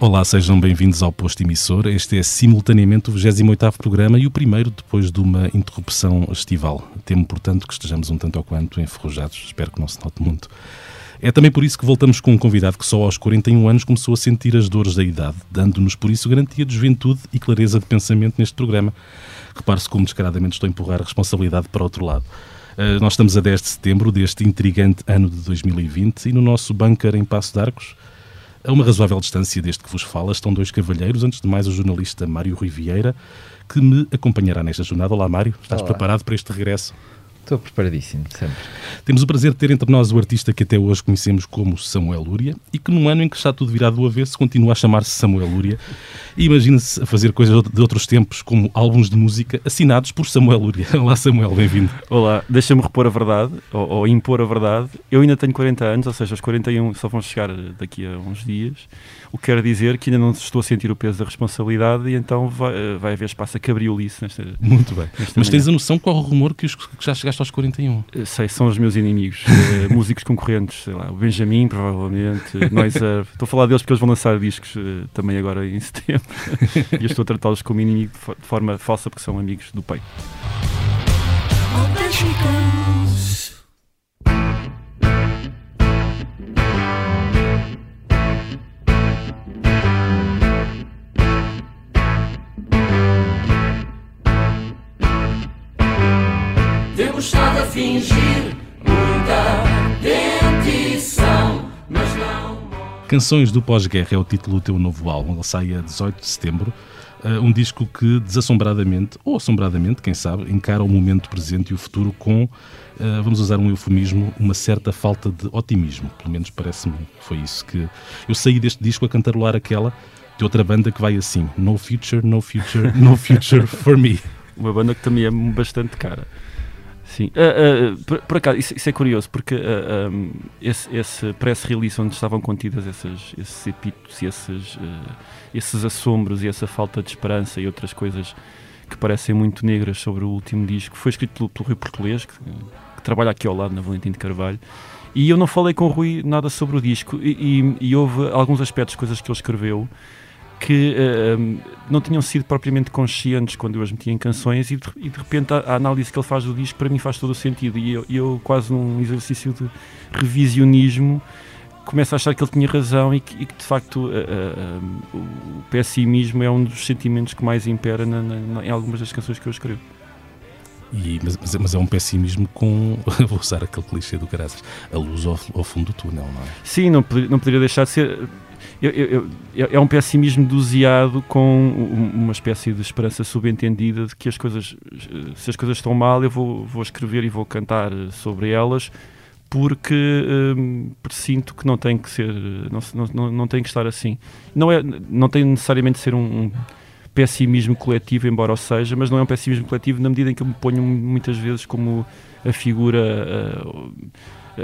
Olá, sejam bem-vindos ao Posto Emissor. Este é simultaneamente o 28º programa e o primeiro depois de uma interrupção estival. Temo, portanto, que estejamos um tanto ou quanto enferrujados. Espero que não se note muito. É também por isso que voltamos com um convidado que só aos 41 anos começou a sentir as dores da idade, dando-nos por isso garantia de juventude e clareza de pensamento neste programa. Repare-se como descaradamente estou a empurrar a responsabilidade para outro lado. Uh, nós estamos a 10 de setembro deste intrigante ano de 2020 e no nosso bunker em Passo de Arcos, a uma razoável distância deste que vos fala, estão dois cavalheiros, antes de mais o jornalista Mário Rui Vieira, que me acompanhará nesta jornada. Olá, Mário, estás Olá. preparado para este regresso? Estou preparadíssimo, sempre. Temos o prazer de ter entre nós o artista que até hoje conhecemos como Samuel Lúria e que num ano em que está tudo virado do avesso continua a chamar-se Samuel Lúria e imagina-se a fazer coisas de outros tempos como álbuns de música assinados por Samuel Lúria. Olá Samuel, bem-vindo. Olá, deixa-me repor a verdade, ou, ou, impor a verdade. Eu ainda tenho 40 anos, ou seja, os 41 só vão chegar daqui a uns dias o que quer dizer que ainda não estou a sentir o peso da responsabilidade e então vai, eh, vai haver espaço a cabriolice nesta. Muito bem. Nesta Mas manhã. tens a noção qual o rumor que, os, que, já chegaste aos 41? Eh, sei, são os meus inimigos, uh, músicos concorrentes, sei lá, o Benjamin, provavelmente, Noiser. Estou a falar deles porque eles vão lançar discos uh, também agora em setembro e eu estou a tratá-los como inimigo de, forma falsa porque são amigos do peito. estado fingir muita dentição, mas não. Canções do Pós-Guerra é o título do teu novo álbum. Ele sai a 18 de setembro. Uh, um disco que desassombradamente, ou assombradamente, quem sabe, encara o momento presente e o futuro com, uh, vamos usar um eufemismo, uma certa falta de otimismo. Pelo menos parece-me foi isso que. Eu saí deste disco a cantarolar aquela de outra banda que vai assim: No future, no future, no future for me. Uma banda que também é bastante cara. Sim, uh, uh, por, por, acaso, isso, isso, é curioso, porque uh, um, esse, esse press release onde estavam contidas essas, esses epítetos e esses, esses assombros e essa falta de esperança e outras coisas que parecem muito negras sobre o último disco, foi escrito pelo, pelo Rui Português, que, que, trabalha aqui ao lado, na Valentim de Carvalho, e eu não falei com o Rui nada sobre o disco, e, e, e houve alguns aspectos, coisas que ele escreveu, que uh, não tinham sido propriamente conscientes quando eu as metia em canções e de, e de repente a, a, análise que ele faz do disco para mim faz todo o sentido e eu, eu quase num exercício de revisionismo começo a achar que ele tinha razão e que, e que de facto uh, uh, o pessimismo é um dos sentimentos que mais impera na, na, em algumas das canções que eu escrevo. E, mas, mas, é um pessimismo com, vou usar aquele clichê do caraças, a luz ao, ao, fundo do túnel, não é? Sim, não, não poderia deixar de ser eu, eu, é um pessimismo doseado com uma espécie de esperança subentendida de que as coisas, se as coisas estão mal, eu vou, vou escrever e vou cantar sobre elas porque hum, sinto que não tem que ser, não, não, não tem que estar assim. Não, é, não tem necessariamente de ser um, um pessimismo coletivo, embora o seja, mas não é um pessimismo coletivo na medida em que eu me ponho muitas vezes como a figura,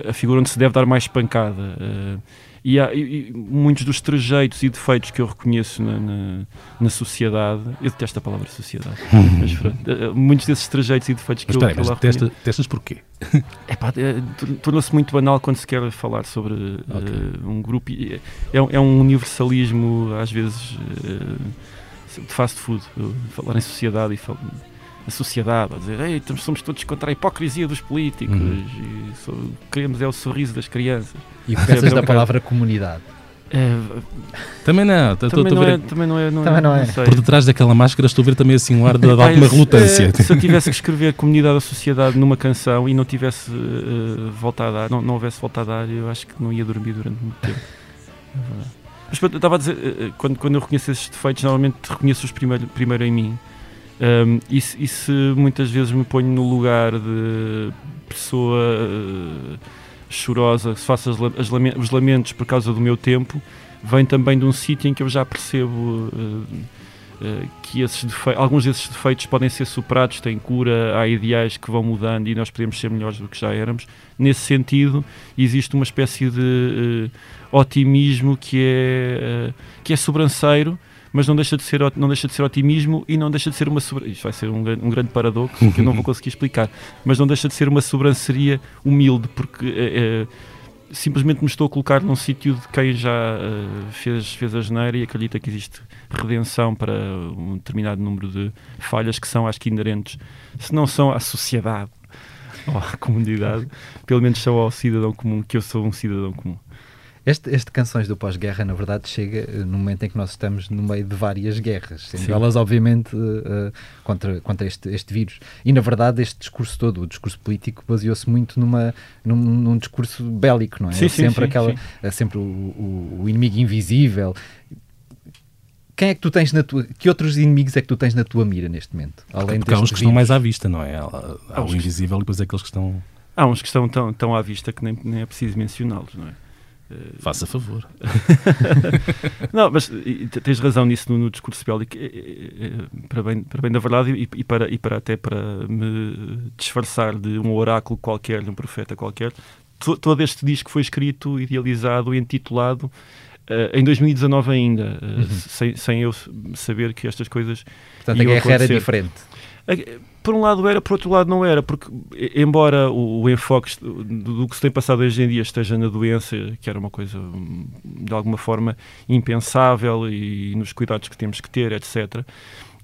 a, a figura onde se deve dar mais pancada. Uh, e, há, e, muitos dos trejeitos e defeitos que eu reconheço na, na, na sociedade, eu detesto a palavra sociedade, mas pronto, eh, muitos desses trejeitos e defeitos que mas, eu, peraí, mas testa, testas porquê? É pá, é, tornou-se muito banal quando se quer falar sobre okay. uh, um grupo. É, é, um universalismo, às vezes, uh, de fast food, falar em sociedade e falar a sociedade, a dizer Ei, somos todos contra a hipocrisia dos políticos uhum. e so, queremos é o sorriso das crianças. E o que pensas da palavra comunidade? É, também não, também, não é, também não é, não também não é. Por detrás daquela máscara estou a ver também assim um ar de, de alguma relutância. Se, eu tivesse que escrever comunidade ou sociedade numa canção e não tivesse uh, voltado a dar, não, não houvesse voltado a dar, eu acho que não ia dormir durante muito tempo. Mas eu estava a dizer, uh, quando, quando eu reconheço esses defeitos, normalmente reconheço-os primeiro, primeiro em mim. Um, e, se, e, se, muitas vezes me ponho no lugar de pessoa uh, chorosa, se faço as, as os lamentos por causa do meu tempo, vem também de um sítio em que eu já percebo uh, uh, que alguns desses defeitos podem ser superados, têm cura, há ideais que vão mudando e nós podemos ser melhores do que já éramos. Nesse sentido, existe uma espécie de otimismo que é, que é sobranceiro mas não deixa de ser, não deixa de ser otimismo e não deixa de ser uma sobre... Isto vai ser um, um grande paradoxo que eu não vou conseguir explicar, mas não deixa de ser uma sobranceria humilde, porque é, simplesmente me estou a colocar num sítio de quem já uh, fez, fez a geneira e acredita que existe redenção para um determinado número de falhas que são, acho que, inerentes, se não são à sociedade ou à comunidade, pelo menos são ao cidadão comum, que eu sou um cidadão comum. Este, este Canções do Pós-Guerra, na verdade, chega eh, no momento em que nós estamos no meio de várias guerras, sendo elas, obviamente, uh, contra, contra este, este vírus. E, na verdade, este discurso todo, o discurso político, baseou-se muito numa, num, num, discurso bélico, não é? Sim, sempre sim, aquela, sim. É sempre o, o, o inimigo invisível, quem é que tu tens na tua. Que outros inimigos é que tu tens na tua mira neste momento? Além Porque há uns que estão mais à vista, não é? Há, há o invisível e depois aqueles que estão. Há uns que estão tão, tão à vista que nem, nem é preciso mencioná-los, não é? Faça favor. não, mas tens razão nisso no, no discurso bélico, para bem, para bem da verdade e, e, para, e para até para me disfarçar de um oráculo qualquer, de um profeta qualquer. Todo este disco foi escrito, idealizado e intitulado Uh, em 2019 ainda, uh, uhum. sem, sem eu saber que estas coisas. Portanto, a guerra acontecer. era diferente. Por um lado era, por outro lado não era, porque, embora o, o enfoque do, do, que se tem passado hoje em dia esteja na doença, que era uma coisa de alguma forma impensável, e nos cuidados que temos que ter, etc.,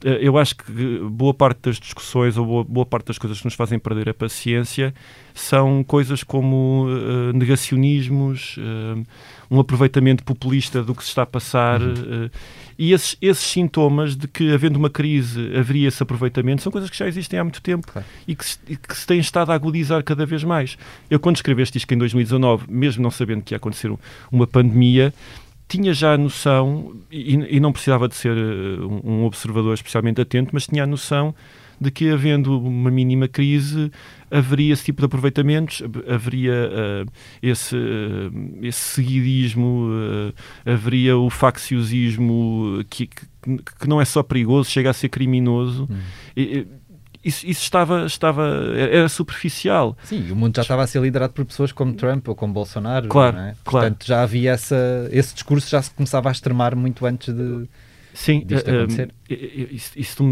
eh, eu acho que boa parte das discussões ou boa, boa, parte das coisas que nos fazem perder a paciência são coisas como uh, negacionismos, uh, um aproveitamento populista do que se está a passar. Uhum. Uh, e esses, esses, sintomas de que, havendo uma crise, haveria esse aproveitamento, são coisas que já existem há muito tempo claro. e, que se, e que se têm estado a agudizar cada vez mais. Eu, quando escrevi este disco em 2019, mesmo não sabendo que ia acontecer uma pandemia, tinha já a noção, e, e não precisava de ser uh, um observador especialmente atento, mas tinha a noção de que, havendo uma mínima crise, haveria esse tipo de aproveitamentos, haveria uh, esse, uh, esse seguidismo, haveria o facciosismo que, que, que, não é só perigoso, chega a ser criminoso. Hum. E, isso, isso, estava, estava era superficial. Sim, o mundo já estava a ser liderado por pessoas como Trump ou como Bolsonaro. Claro, é? claro. Portanto, já havia essa, esse discurso já se começava a extremar muito antes de Sim, disto uh, acontecer. isso, isso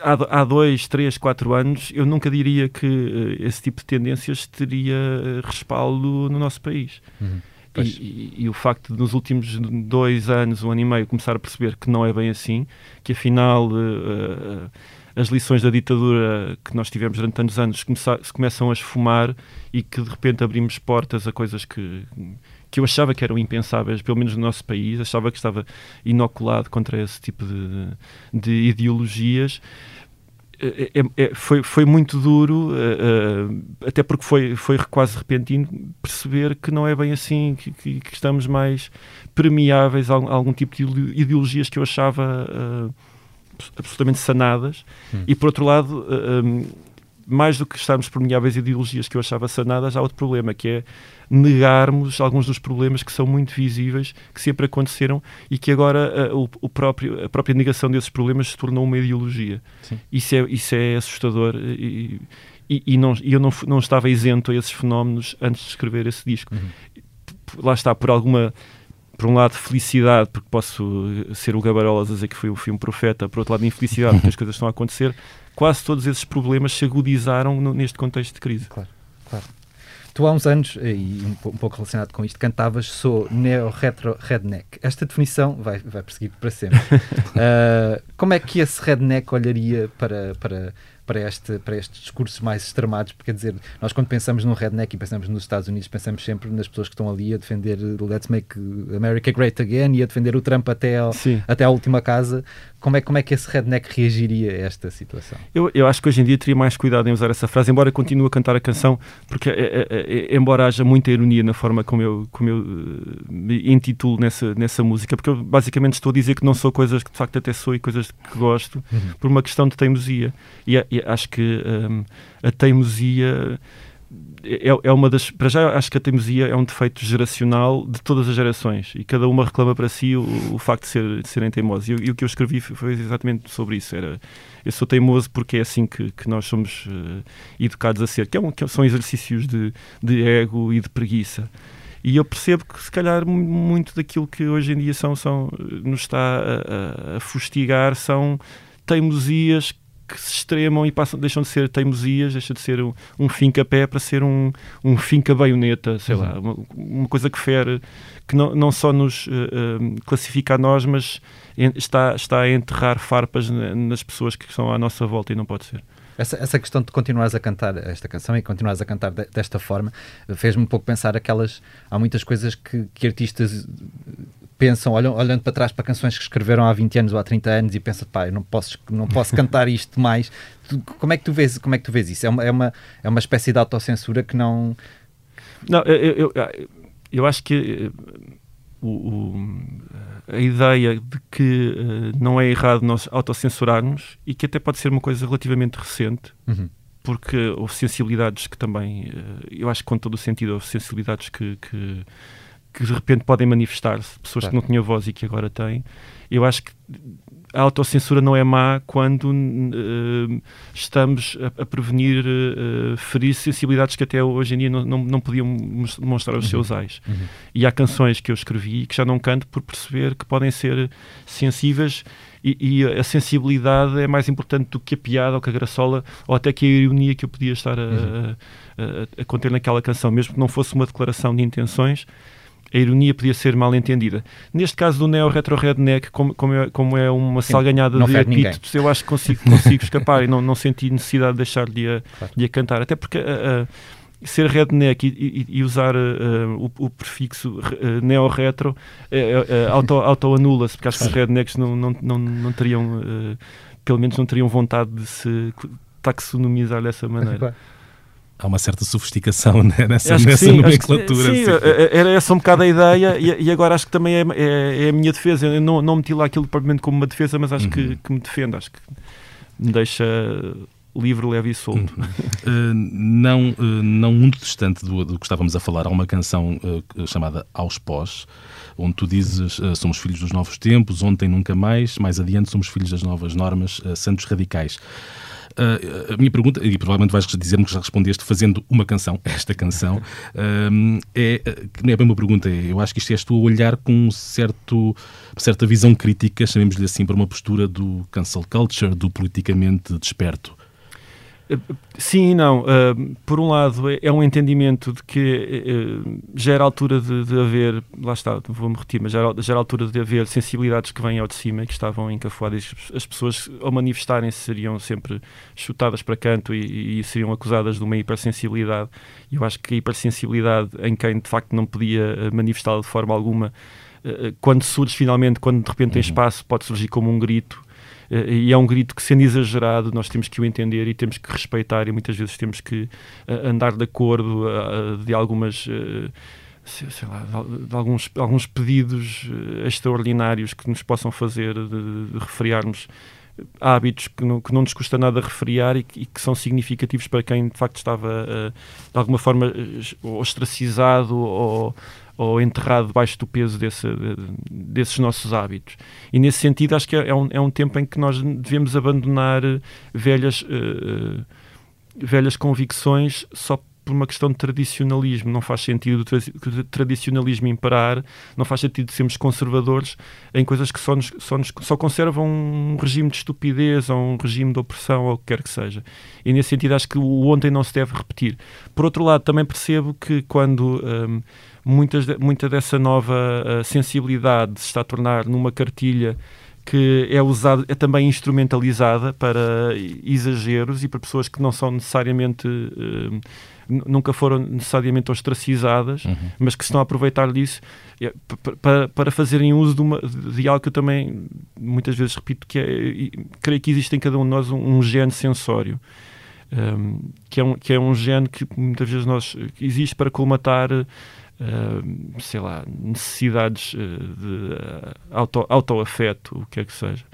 há, dois, três, quatro anos eu nunca diria que esse tipo de tendências teria respaldo no nosso país. Uhum. E, e, e, o facto de nos últimos dois anos, um ano e meio, começar a perceber que não é bem assim, que afinal uh, as lições da ditadura que nós tivemos durante tantos anos começam a esfumar e que de repente abrimos portas a coisas que, que eu achava que eram impensáveis, pelo menos no nosso país, achava que estava inoculado contra esse tipo de, de ideologias. É, é, é, foi, foi muito duro, uh, uh, até porque foi, foi quase repentino perceber que não é bem assim, que, que, que estamos mais permeáveis a, a, algum tipo de ideologias que eu achava uh, absolutamente sanadas. Hum. E por outro lado, um, mais do que estarmos permeáveis a ideologias que eu achava sanadas, há outro problema que é negarmos alguns dos problemas que são muito visíveis, que sempre aconteceram e que agora uh, o, o, próprio, a própria negação desses problemas se tornou uma ideologia. Isso é, isso é assustador e, e, e não, eu não, não estava isento a esses fenómenos antes de escrever esse disco. Uhum. Lá está, por alguma por um lado, felicidade, porque posso ser o Gabarolas a dizer que foi um filme profeta, por outro lado, infelicidade, porque as coisas estão a acontecer. Quase todos esses problemas se agudizaram no, neste contexto de crise. Claro, claro. Tu há uns anos, e um, pouco relacionado com isto, cantavas Sou neo-retro-redneck. Esta definição vai, vai perseguir para sempre. uh, como é que esse redneck olharia para, para, para, este, para estes discursos mais extremados, porque quer dizer, nós quando pensamos num redneck e pensamos nos Estados Unidos, pensamos sempre nas pessoas que estão ali a defender Let's Make America Great Again e a defender o Trump até, ao, até à última casa. Como é, como é que esse redneck reagiria a esta situação? Eu, eu acho que hoje em dia teria mais cuidado em usar essa frase, embora continue a cantar a canção, porque é, é, é, embora haja muita ironia na forma como eu, como eu me intitulo nessa, nessa música, porque eu basicamente estou a dizer que não sou coisas que de facto até sou e coisas que gosto, uhum. por uma questão de teimosia. E, e acho que um, a teimosia é, é, uma das. Para já, acho que a teimosia é um defeito geracional de todas as gerações e cada uma reclama para si o, o facto de, ser, de serem teimosos. E, e, o que eu escrevi foi exatamente sobre isso. Era eu sou teimoso porque é assim que, que nós somos uh, educados a ser, que, é um, que são exercícios de, de ego e de preguiça. E eu percebo que, se calhar, muito daquilo que hoje em dia são, são, nos está a, a fustigar são teimosias que se extremam e passam, deixam de ser teimosias, deixa de ser um, um finca pé para ser um, um finca baioneta, sei uhum. lá, uma, uma, coisa que fere, que não, não só nos uh, uh, classifica a nós, mas está, está a enterrar farpas nas pessoas que estão à nossa volta e não pode ser. Essa, essa questão de continuares a cantar esta canção e continuares a cantar de, desta forma fez-me um pouco pensar aquelas. Há muitas coisas que, que artistas pensam, olham, olhando para trás para canções que escreveram há 20 anos ou há 30 anos e pensam, pá, eu não posso, não posso cantar isto mais. Tu, como, é que tu vês, como é que tu vês isso? É uma, é uma, é uma espécie de autocensura que não. Não, eu, eu, eu acho que eh, o, o, a ideia de que uh, não é errado nós autocensurarmos e que até pode ser uma coisa relativamente recente. Uhum porque houve sensibilidades que também, eh, eu acho que com todo o sentido, houve sensibilidades que, que que de repente podem manifestar-se, pessoas claro. que não tinham voz e que agora têm. Eu acho que a autocensura não é má quando uh, estamos a, a prevenir uh, ferir sensibilidades que até hoje em dia não, não, não podiam demonstrar os uhum. seus ais. Uhum. E há canções que eu escrevi que já não canto por perceber que podem ser sensíveis e, e, a sensibilidade é mais importante do que a piada ou que a graçola ou até que a ironia que eu podia estar a, uhum. a, a, a conter naquela canção, mesmo que não fosse uma declaração de intenções a ironia podia ser mal entendida. Neste caso do Neo Retro Redneck, como, como, é, como é uma Sim, salganhada de epítetos, eu acho que consigo, consigo escapar e não, não senti necessidade de deixar de a, claro. de a cantar. Até porque ser redneck e, e, e usar uh, o, o, prefixo uh, neo-retro uh, auto, auto-anula-se, porque acho que os rednecks não, não, não, não teriam, pelo menos não teriam vontade de se taxonomizar dessa maneira há uma certa sofisticação né, nessa, nessa sim, nomenclatura. sim, era essa um bocado a ideia e, e agora acho que também é, é, é, a minha defesa. Eu não, não meti lá aquilo propriamente como uma defesa, mas acho uhum. que, que, me defende, acho que me deixa livre, leve e solto. Uhum. Uh, não, uh, não muito distante do, do, que estávamos a falar, há uma canção uh, chamada Aos Pós, onde tu dizes somos filhos dos novos tempos, ontem nunca mais, mais adiante somos filhos das novas normas, santos radicais. Uh, a minha pergunta, e provavelmente vais dizer-me que já respondeste fazendo uma canção, esta canção, uh, é, não é bem uma pergunta, é, eu acho que isto é tu olhar com um certo, certa visão crítica, chamemos-lhe assim, para uma postura do cancel culture, do politicamente desperto. Sim e não. Uh, por um lado, é, é, um entendimento de que uh, já era altura de, de haver, lá está, vou-me repetir, mas já era, já era altura de haver sensibilidades que vêm ao de cima e que estavam encafuadas. As pessoas, ao manifestarem-se, seriam sempre chutadas para canto e, e, seriam acusadas de uma hipersensibilidade. E eu acho que a hipersensibilidade em quem de facto não podia manifestá-la de forma alguma, uh, quando surge finalmente, quando de repente tem uhum. espaço, pode surgir como um grito eh, e é um grito que, sendo exagerado, nós temos que o entender e temos que respeitar e muitas vezes temos que eh, andar de acordo de algumas eh, sei lá, de alguns, alguns pedidos extraordinários que nos possam fazer de, de refriarmos hábitos que não, que não nos custa nada refriar e que, e que, são significativos para quem de facto estava de alguma forma ostracizado ou, ou enterrado debaixo do peso desse, desses nossos hábitos. E nesse sentido, acho que é, é um, é um tempo em que nós devemos abandonar eh, velhas, uh, velhas convicções só por uma questão de tradicionalismo. Não faz sentido o tradicionalismo imperar, não faz sentido sermos conservadores em coisas que só, nos, só, nos, só conservam um regime de estupidez ou um regime de opressão ou o que quer que seja. E nesse sentido, acho que o ontem não se deve repetir. Por outro lado, também percebo que quando. Um, muitas, muita dessa nova uh, sensibilidade se está a tornar numa cartilha que é usada, é também instrumentalizada para exageros e para pessoas que não são necessariamente uh, nunca foram necessariamente ostracizadas, uhum. mas que estão a aproveitar disso é, para, para fazerem uso de, uma, de algo que eu também muitas vezes repito que é, creio que existe em cada um de nós um, um gene sensório. Um, que, é um, que é um gene que muitas vezes nós existe para colmatar Uh, sei lá, necessidades uh, de uh, auto, autoafeto, o que é que seja.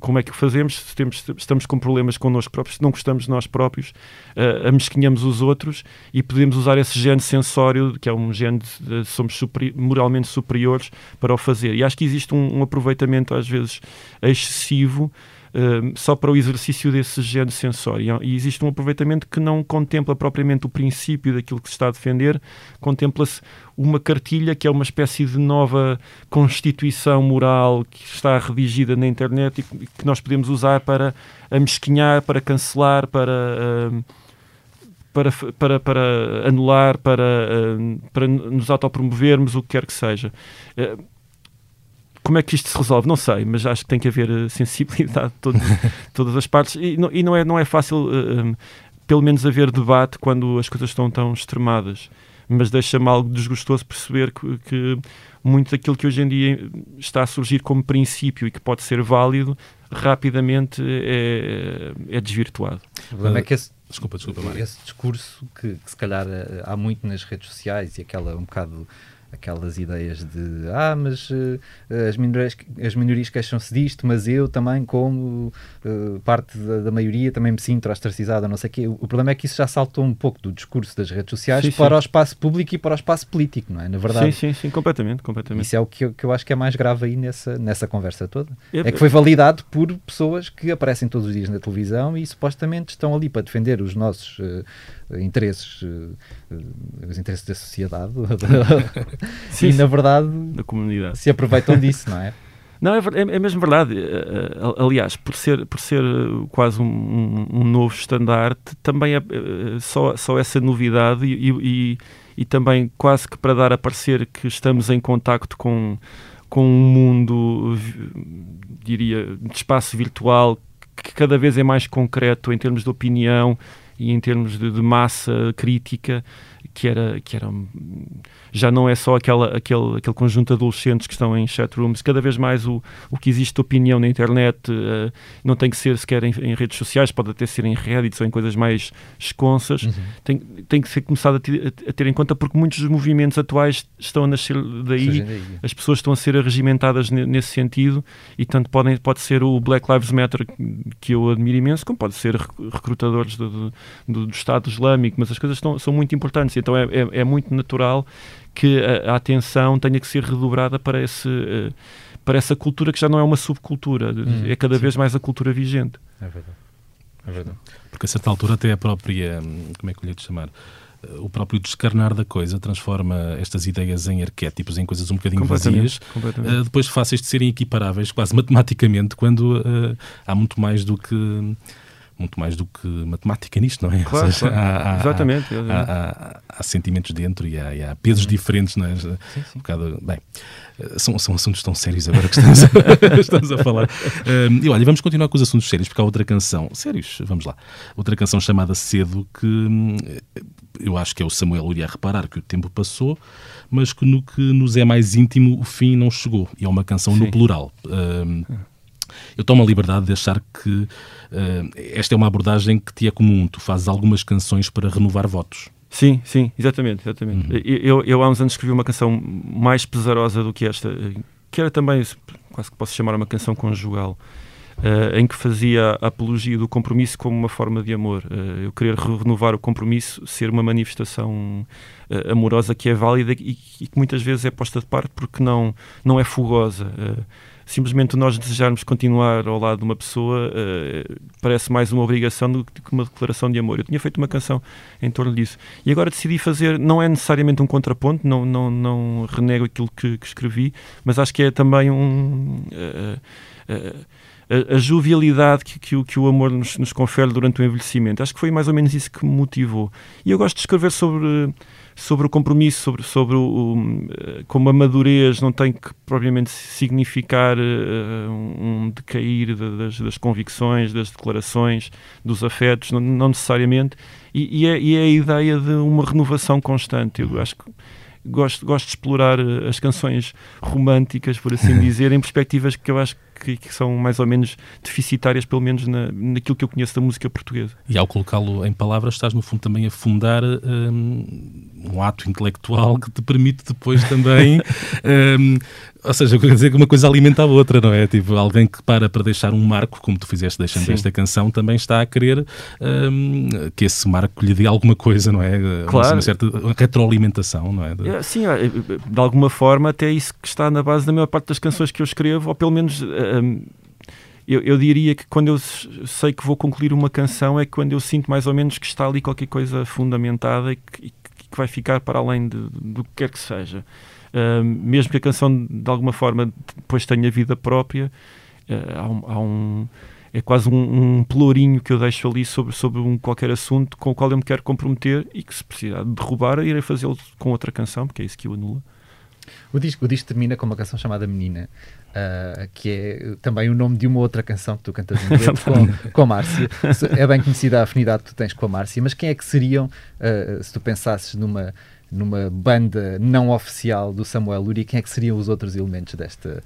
Como é que fazemos se temos, estamos com problemas connosco próprios, se não gostamos de nós próprios, uh, amesquinhamos os outros e podemos usar esse gene sensório, que é um gene de, de somos superi moralmente superiores, para o fazer. E acho que existe um, um aproveitamento às vezes excessivo uh, só para o exercício desse género sensório. E existe um aproveitamento que não contempla propriamente o princípio daquilo que se está a defender, contempla-se uma cartilha que é uma espécie de nova constituição moral que está redigida na internet e que nós podemos usar para amesquinhar, para cancelar, para. Uh, para, para, para anular, para, uh, para nos autopromovermos, o que quer que seja. Como é que isto se resolve? Não sei, mas acho que tem que haver eh, sensibilidade de todas, todas as partes e não, e não, é, não é fácil, uh, pelo menos, haver debate quando as coisas estão tão extremadas. Mas deixa-me algo desgostoso perceber que, que muito daquilo que hoje em dia está a surgir como princípio e que pode ser válido rapidamente é, é desvirtuado. O problema é que esse, desculpa, desculpa, esse discurso que, que, se calhar há muito nas redes sociais e aquela um bocado aquelas ideias de ah, mas uh, as minorias, as minorias queixam-se disto, mas eu também, como uh, parte da, da, maioria, também me sinto ostracizado, não sei o quê. O, o, problema é que isso já saltou um pouco do discurso das redes sociais sim, para sim. o espaço público e para o espaço político, não é? Na verdade. Sim, sim, sim, completamente, completamente. Isso é o que eu, que eu acho que é mais grave aí nessa, nessa conversa toda. É, é que foi validado por pessoas que aparecem todos os dias na televisão e supostamente estão ali para defender os nossos uh, interesses, os interesses da sociedade. Sim, e na verdade da comunidade. se aproveitam disso, não é? Não, é, é, é, mesmo verdade. Eh, eh, aliás, por ser, por ser eh, quase um, um novo estandarte, também é só, só essa novidade e, e, e, também quase que para dar a parecer que estamos em contacto com, com um mundo, diria, de espaço virtual que cada vez é mais concreto em termos de opinião e em termos de, de massa crítica que era, que era já não é só aquela, aquele, aquele conjunto de adolescentes que estão em chatrooms, cada vez mais o, o que existe de opinião na internet uh, não tem que ser sequer em, em, redes sociais, pode até ser em Reddit ou em coisas mais esconsas, uhum. tem, tem que ser começado a ter, a ter, em conta porque muitos dos movimentos atuais estão a nascer daí, daí. as pessoas estão a ser arregimentadas nesse sentido e tanto podem, pode ser o Black Lives Matter que eu admiro imenso, como pode ser recrutadores do, do, do Estado Islâmico, mas as coisas estão, são muito importantes então é, é, é muito natural que a, a, atenção tenha que ser redobrada para, esse, uh, para essa cultura que já não é uma subcultura, hum, é cada sim. vez mais a cultura vigente. É verdade. É verdade. Porque a certa altura até a própria, como é que eu lhe de chamar? Eh, o próprio descarnar da coisa transforma estas ideias em arquétipos, em coisas um bocadinho vazias, uh, depois fáceis de serem equiparáveis quase matematicamente, quando uh, há muito mais do que muito mais do que matemática nisto, não é? Claro, seja, claro. Há, há, exatamente. Há, há, há, sentimentos dentro e há, e pesos uhum. diferentes, não é? Sim, sim. Um bocado, bem, são, são assuntos tão sérios agora que estamos a, estamos a falar. Um, e olha, vamos continuar com os assuntos sérios, porque há outra canção, sérios, vamos lá, outra canção chamada Cedo, que hum, eu acho que é o Samuel iria reparar que o tempo passou, mas que no que nos é mais íntimo o fim não chegou. E é uma canção sim. no plural. Um, eu tomo a liberdade de achar que uh, esta é uma abordagem que te é comum. Tu fazes algumas canções para renovar votos. Sim, sim, exatamente. exatamente. Uhum. Eu, eu, há uns anos escrevi uma canção mais pesarosa do que esta, que era também, quase que posso chamar uma canção conjugal, uh, em que fazia a apologia do compromisso como uma forma de amor. Uh, eu querer renovar o compromisso, ser uma manifestação uh, amorosa que é válida e, e, que muitas vezes é posta de parte porque não, não é fugosa simplesmente nós desejarmos continuar ao lado de uma pessoa uh, parece mais uma obrigação do que uma declaração de amor. Eu tinha feito uma canção em torno disso. E agora decidi fazer, não é necessariamente um contraponto, não, não, não renego aquilo que, que escrevi, mas acho que é também um. Uh, uh, a, a, jovialidade que, que, que o amor nos, nos confere durante o envelhecimento. Acho que foi mais ou menos isso que me motivou. E eu gosto de escrever sobre sobre o compromisso, sobre, sobre o, o, eh, como a madurez não tem que propriamente significar uh, um decair das, das, convicções, das declarações, dos afetos, não, não necessariamente, e, e, é, e, é, a ideia de uma renovação constante. Eu acho que gosto, gosto de explorar as canções românticas, por assim dizer, em perspectivas que eu acho que, que, são mais ou menos deficitárias, pelo menos na, naquilo que eu conheço da música portuguesa. E ao colocá-lo em palavras, estás no fundo também a fundar um, um ato intelectual que te permite depois também um, ou seja, quer dizer que uma coisa alimenta a outra, não é? Tipo, alguém que para para deixar um marco, como tu fizeste deixando Sim. esta canção, também está a querer um, que esse marco lhe dê alguma coisa, não é? Claro. Uma certa retroalimentação, não é? É sim, de alguma forma, até isso que está na base da maior parte das canções que eu escrevo, ou pelo menos. Um, eu, eu, diria que quando eu sei que vou concluir uma canção é quando eu sinto mais ou menos que está ali qualquer coisa fundamentada e que, e que vai ficar para além de, do que quer que seja. Uh, mesmo que a canção de alguma forma depois tenha vida própria, uh, há um, há um é quase um, um, pelourinho que eu deixo ali sobre, sobre um qualquer assunto com o qual eu me quero comprometer e que se precisar de derrubar, irei fazê-lo com outra canção, porque é isso que o anula. O disco, o disco termina com uma canção chamada Menina, uh, que é também o nome de uma outra canção que tu cantas em dueto com, com a Márcia. É bem conhecida a afinidade que tu tens com a Márcia, mas quem é que seriam, uh, se tu pensasses numa, numa banda não oficial do Samuel Luria, quem é que seriam os outros elementos desta,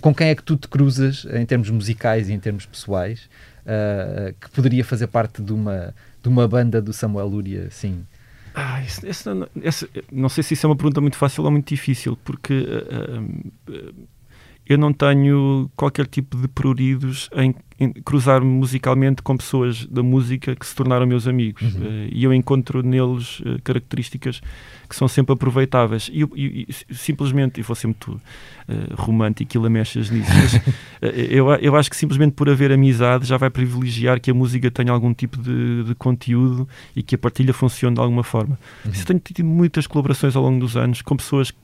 com quem é que tu te cruzas em termos musicais e em termos pessoais uh, que poderia fazer parte de uma, de uma banda do Samuel Lúria, sim? Ah, esse, esse, esse, não sei se isso é uma pergunta muito fácil ou muito difícil, porque uh, uh, eu não tenho qualquer tipo de pruridos em, em cruzar-me musicalmente com pessoas da música que se tornaram meus amigos. Uhum. Uh, e eu encontro neles uh, características que são sempre aproveitáveis. E, e, e simplesmente, e vou ser muito uh, romântico e lamechas nisso, mas eu, eu acho que simplesmente por haver amizade já vai privilegiar que a música tenha algum tipo de, de conteúdo e que a partilha funcione de alguma forma. Uhum. Eu tenho tido muitas colaborações ao longo dos anos com pessoas que,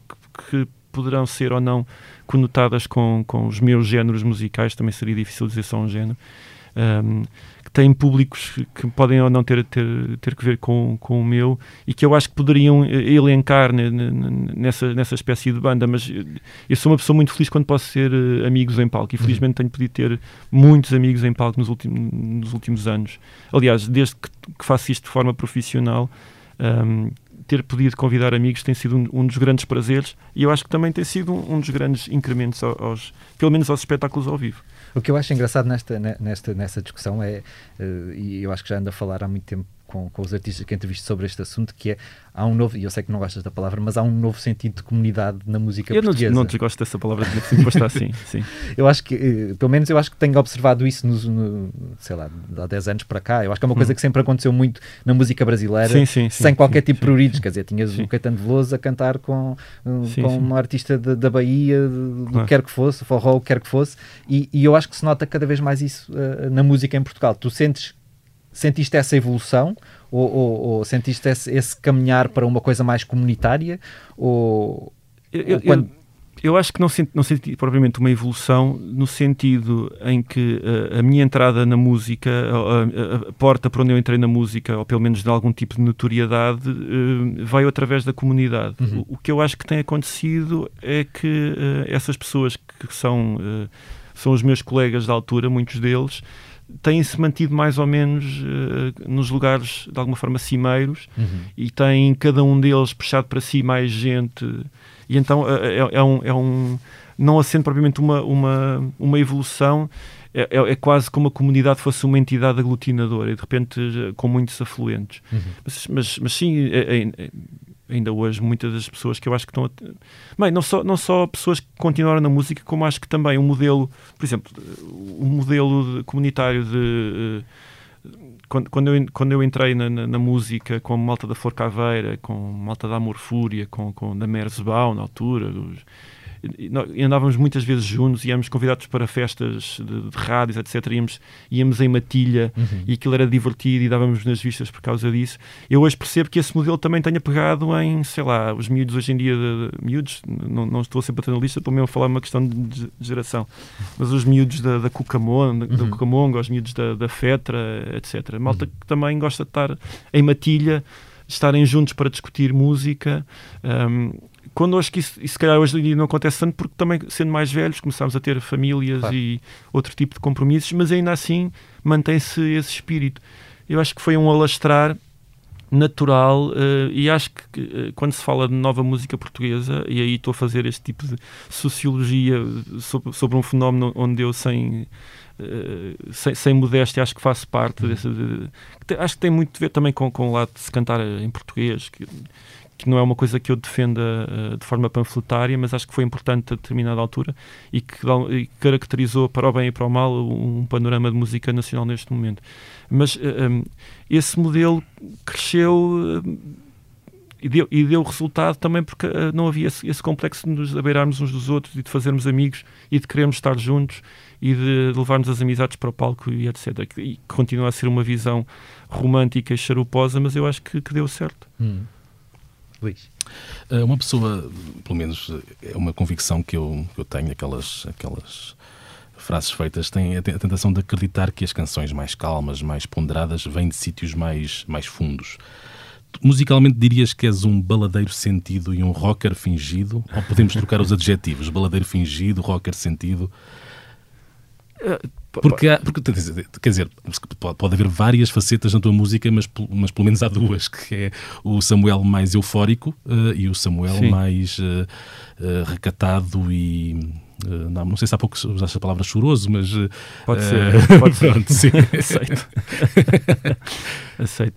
que poderão ser ou não conotadas com, com os meus géneros musicais, também seria difícil dizer só um género, um, que têm públicos que podem ou não ter, ter, ter que ver com, com o meu e que eu acho que poderiam elencar nessa, nessa espécie de banda, mas eu sou uma pessoa muito feliz quando posso ser eh, amigos em palco e uhum. felizmente tenho podido ter muitos amigos em palco nos, últimos nos últimos anos. Aliás, desde que, que faço isto de forma profissional, um, ter podido convidar amigos tem sido um, um, dos grandes prazeres e eu acho que também tem sido um, um dos grandes incrementos aos, pelo menos aos espetáculos ao vivo. O que eu acho engraçado nesta, nesta, nessa discussão é, uh, e eu acho que já ando a falar há muito tempo com, com os artistas que entrevisto sobre este assunto, que é há um novo, e eu sei que não gostas da palavra, mas há um novo sentido de comunidade na música eu portuguesa. Eu não desgosto dessa palavra, de está assim, sim. Eu acho que, eh, pelo menos eu acho que tenho observado isso nos, no, sei lá, há 10 anos para cá. Eu acho que é uma coisa hum. que sempre aconteceu muito na música brasileira, sim, sim, sem qualquer tipo de pruridos. Quer dizer, tinhas o Caetano Veloso a cantar com, com uma artista de, da Bahia, do que quer que fosse, forró, o que quer que fosse, e, e, eu acho que se nota cada vez mais isso uh, na música em Portugal. Tu sentes sentiste essa evolução ou, ou, ou sentiste esse, esse, caminhar para uma coisa mais comunitária? Ou, eu, ou quando... eu, eu, acho que não senti, não senti propriamente uma evolução no sentido em que uh, a minha entrada na música, a, a, a, porta para onde eu entrei na música, ou pelo menos de algum tipo de notoriedade, uh, veio através da comunidade. Uhum. O, o, que eu acho que tem acontecido é que uh, essas pessoas que são, são os meus colegas da altura, muitos deles, têm-se mantido mais ou menos uh, nos lugares de alguma forma cimeiros uhum. e têm cada um deles puxado para si mais gente e então uh, é, é, um, é um não sendo propriamente uma, uma, uma evolução é, é, é, quase como a comunidade fosse uma entidade aglutinadora e de repente com muitos afluentes uhum. mas, mas, mas, sim é, é ainda hoje muitas das pessoas que eu acho que estão a... bem, não só, não só pessoas que continuaram na música, como acho que também um modelo, por exemplo, um modelo de, comunitário de uh, quando, quando, eu, quando eu entrei na, na, na, música com Malta da Flor Caveira, com Malta da Amor Fúria, com, com da Merzbau na altura, os, e andávamos muitas vezes juntos, íamos convidados para festas de, de rádios, etc. Íamos, íamos em matilha uhum. e aquilo era divertido e dávamos nas vistas por causa disso. Eu hoje percebo que esse modelo também tenha pegado em, sei lá, os miúdos hoje em dia, de, de, miúdos, não, não estou sempre a na lista, estou mesmo a falar uma questão de, geração, mas os miúdos da, da Cucamonga, da, uhum. Cucamonga, os miúdos da, da Fetra, etc. Malta uhum. que também gosta de estar em matilha estarem juntos para discutir música. Um, quando acho que isso, isso se calhar hoje em dia não acontece tanto, porque também sendo mais velhos começámos a ter famílias claro. e outro tipo de compromissos, mas ainda assim mantém-se esse espírito. Eu acho que foi um alastrar natural uh, e acho que uh, quando se fala de nova música portuguesa, e aí estou a fazer este tipo de sociologia sobre, sobre um fenómeno onde eu sem, uh, sem, sem, modéstia acho que faço parte uhum. desse, de, acho que tem muito a ver também com, com o lado de se cantar em português que, que não é uma coisa que eu defenda uh, de forma panfletária, mas acho que foi importante a determinada altura e que e caracterizou para o bem e para o mal um panorama de música nacional neste momento. Mas uh, eh, um, esse modelo cresceu. E, deu, e deu resultado também porque uh, não havia esse, esse, complexo de nos abeirarmos uns dos outros e de fazermos amigos e de querermos estar juntos e de, de levarmos as amizades para o palco e etc. E continua a ser uma visão romântica e charuposa, mas eu acho que, que deu certo. Hum. Luís. Uh, uma pessoa, pelo menos é uma convicção que eu, que eu tenho, aquelas, aquelas frases feitas, tem a tentação de acreditar que as canções mais calmas, mais ponderadas, vêm de sítios mais, mais fundos. Musicalmente dirias que és um baladeiro sentido e um rocker fingido? Ou podemos trocar os adjetivos? Baladeiro fingido, rocker sentido? Porque, há, porque quer dizer, pode haver várias facetas na tua música, mas, mas pelo menos há duas, que é o Samuel mais eufórico uh, e o Samuel Sim. mais uh, uh, recatado e não, não sei se há pouco usaste a palavra choroso, mas. Pode ser. Pode ser. Pronto, aceito. aceito.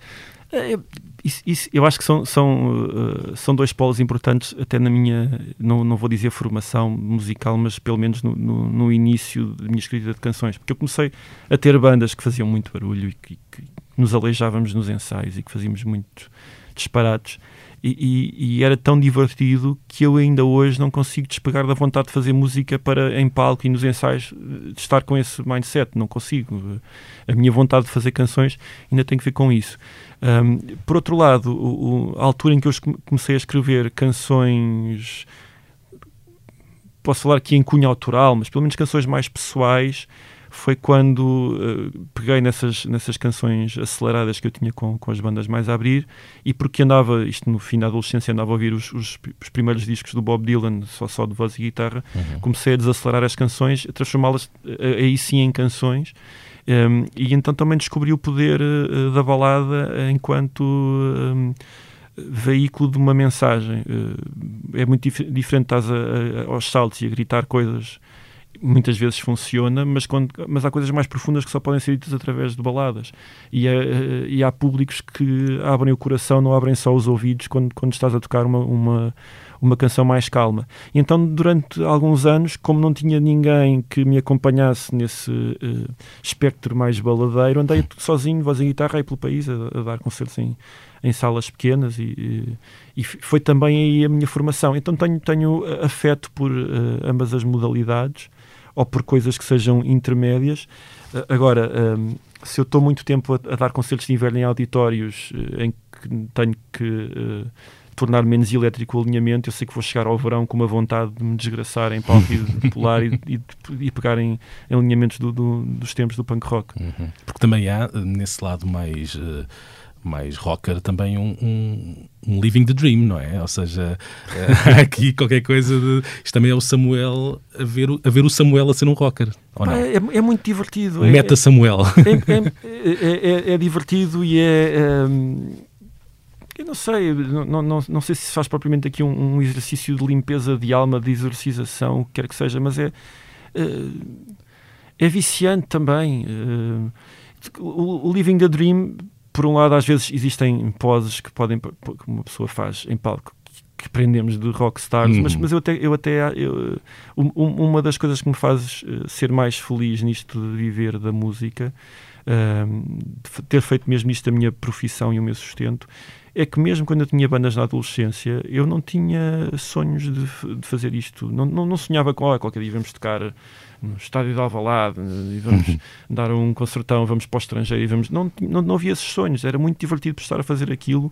Isso, isso, eu acho que são, são, uh, são dois polos importantes, até na minha, não, não vou dizer formação musical, mas pelo menos no, no, no, início da minha escrita de canções. Porque eu comecei a ter bandas que faziam muito barulho e que, que nos aleijávamos nos ensaios e que fazíamos muito disparates. E, e, e, era tão divertido que eu ainda hoje não consigo despegar da vontade de fazer música para em palco e nos ensaios de estar com esse mindset, não consigo. A minha vontade de fazer canções ainda tem que ver com isso. Um, por outro lado, o, o, a altura em que eu comecei a escrever canções, posso falar aqui em cunho autoral, mas pelo menos canções mais pessoais, foi quando uh, peguei nessas, nessas canções aceleradas que eu tinha com, com as bandas mais a abrir e porque andava, isto no fim da adolescência, andava a ouvir os, os, os primeiros discos do Bob Dylan, só, só de voz e guitarra, uhum. comecei a desacelerar as canções, a transformá-las aí sim em canções um, e então também descobri o poder uh, da balada enquanto um, veículo de uma mensagem. Uh, é muito dif diferente estás a, a, aos saltos e a gritar coisas. Muitas vezes funciona, mas, quando, mas há coisas mais profundas que só podem ser ditas através de baladas. E, uh, e há públicos que abrem o coração, não abrem só os ouvidos quando, quando estás a tocar uma, uma uma canção mais calma. E então, durante alguns anos, como não tinha ninguém que me acompanhasse nesse uh, espectro mais baladeiro, andei sozinho, voz em guitarra, aí pelo país, a, a dar concertos em, em salas pequenas e, e, foi também aí a minha formação. Então tenho, tenho afeto por uh, ambas as modalidades ou por coisas que sejam intermédias. Uh, agora, um, se eu estou muito tempo a, a, dar concertos de inverno em auditórios em que tenho que tornar menos elétrico o alinhamento, eu sei que vou chegar ao verão com uma vontade de me desgraçar em palco e de pular e, e, e, pegar em, em alinhamentos do, do, dos tempos do punk rock. Uhum. Porque também há, nesse lado mais... Uh mais rocker, também um, um, um, living the dream, não é? Ou seja, há aqui qualquer coisa de. Isto também é o Samuel a ver o, a ver o Samuel a ser um rocker. Ou não? É, é, muito divertido. É, Meta Samuel. É, é, é, é divertido e é. Um, eu não sei, não, não, não sei se faz propriamente aqui um, um, exercício de limpeza de alma, de exorcização, o que quer que seja, mas é, uh, é viciante também. Uh, o, o, Living the Dream, por um lado, às vezes existem poses que podem, que uma pessoa faz em palco que aprendemos de rockstars, uhum. mas, mas eu até, eu até eu, um, uma das coisas que me faz uh, ser mais feliz nisto de viver da música, de ter feito mesmo isto a minha profissão e o meu sustento, é que mesmo quando eu tinha bandas na adolescência, eu não tinha sonhos de, de fazer isto. Não, não, não sonhava com, oh, qualquer dia vamos tocar no estádio de Alvalade e vamos uhum. dar um concertão, vamos para o estrangeiro e vamos... Não, não, não havia esses sonhos, era muito divertido estar a fazer aquilo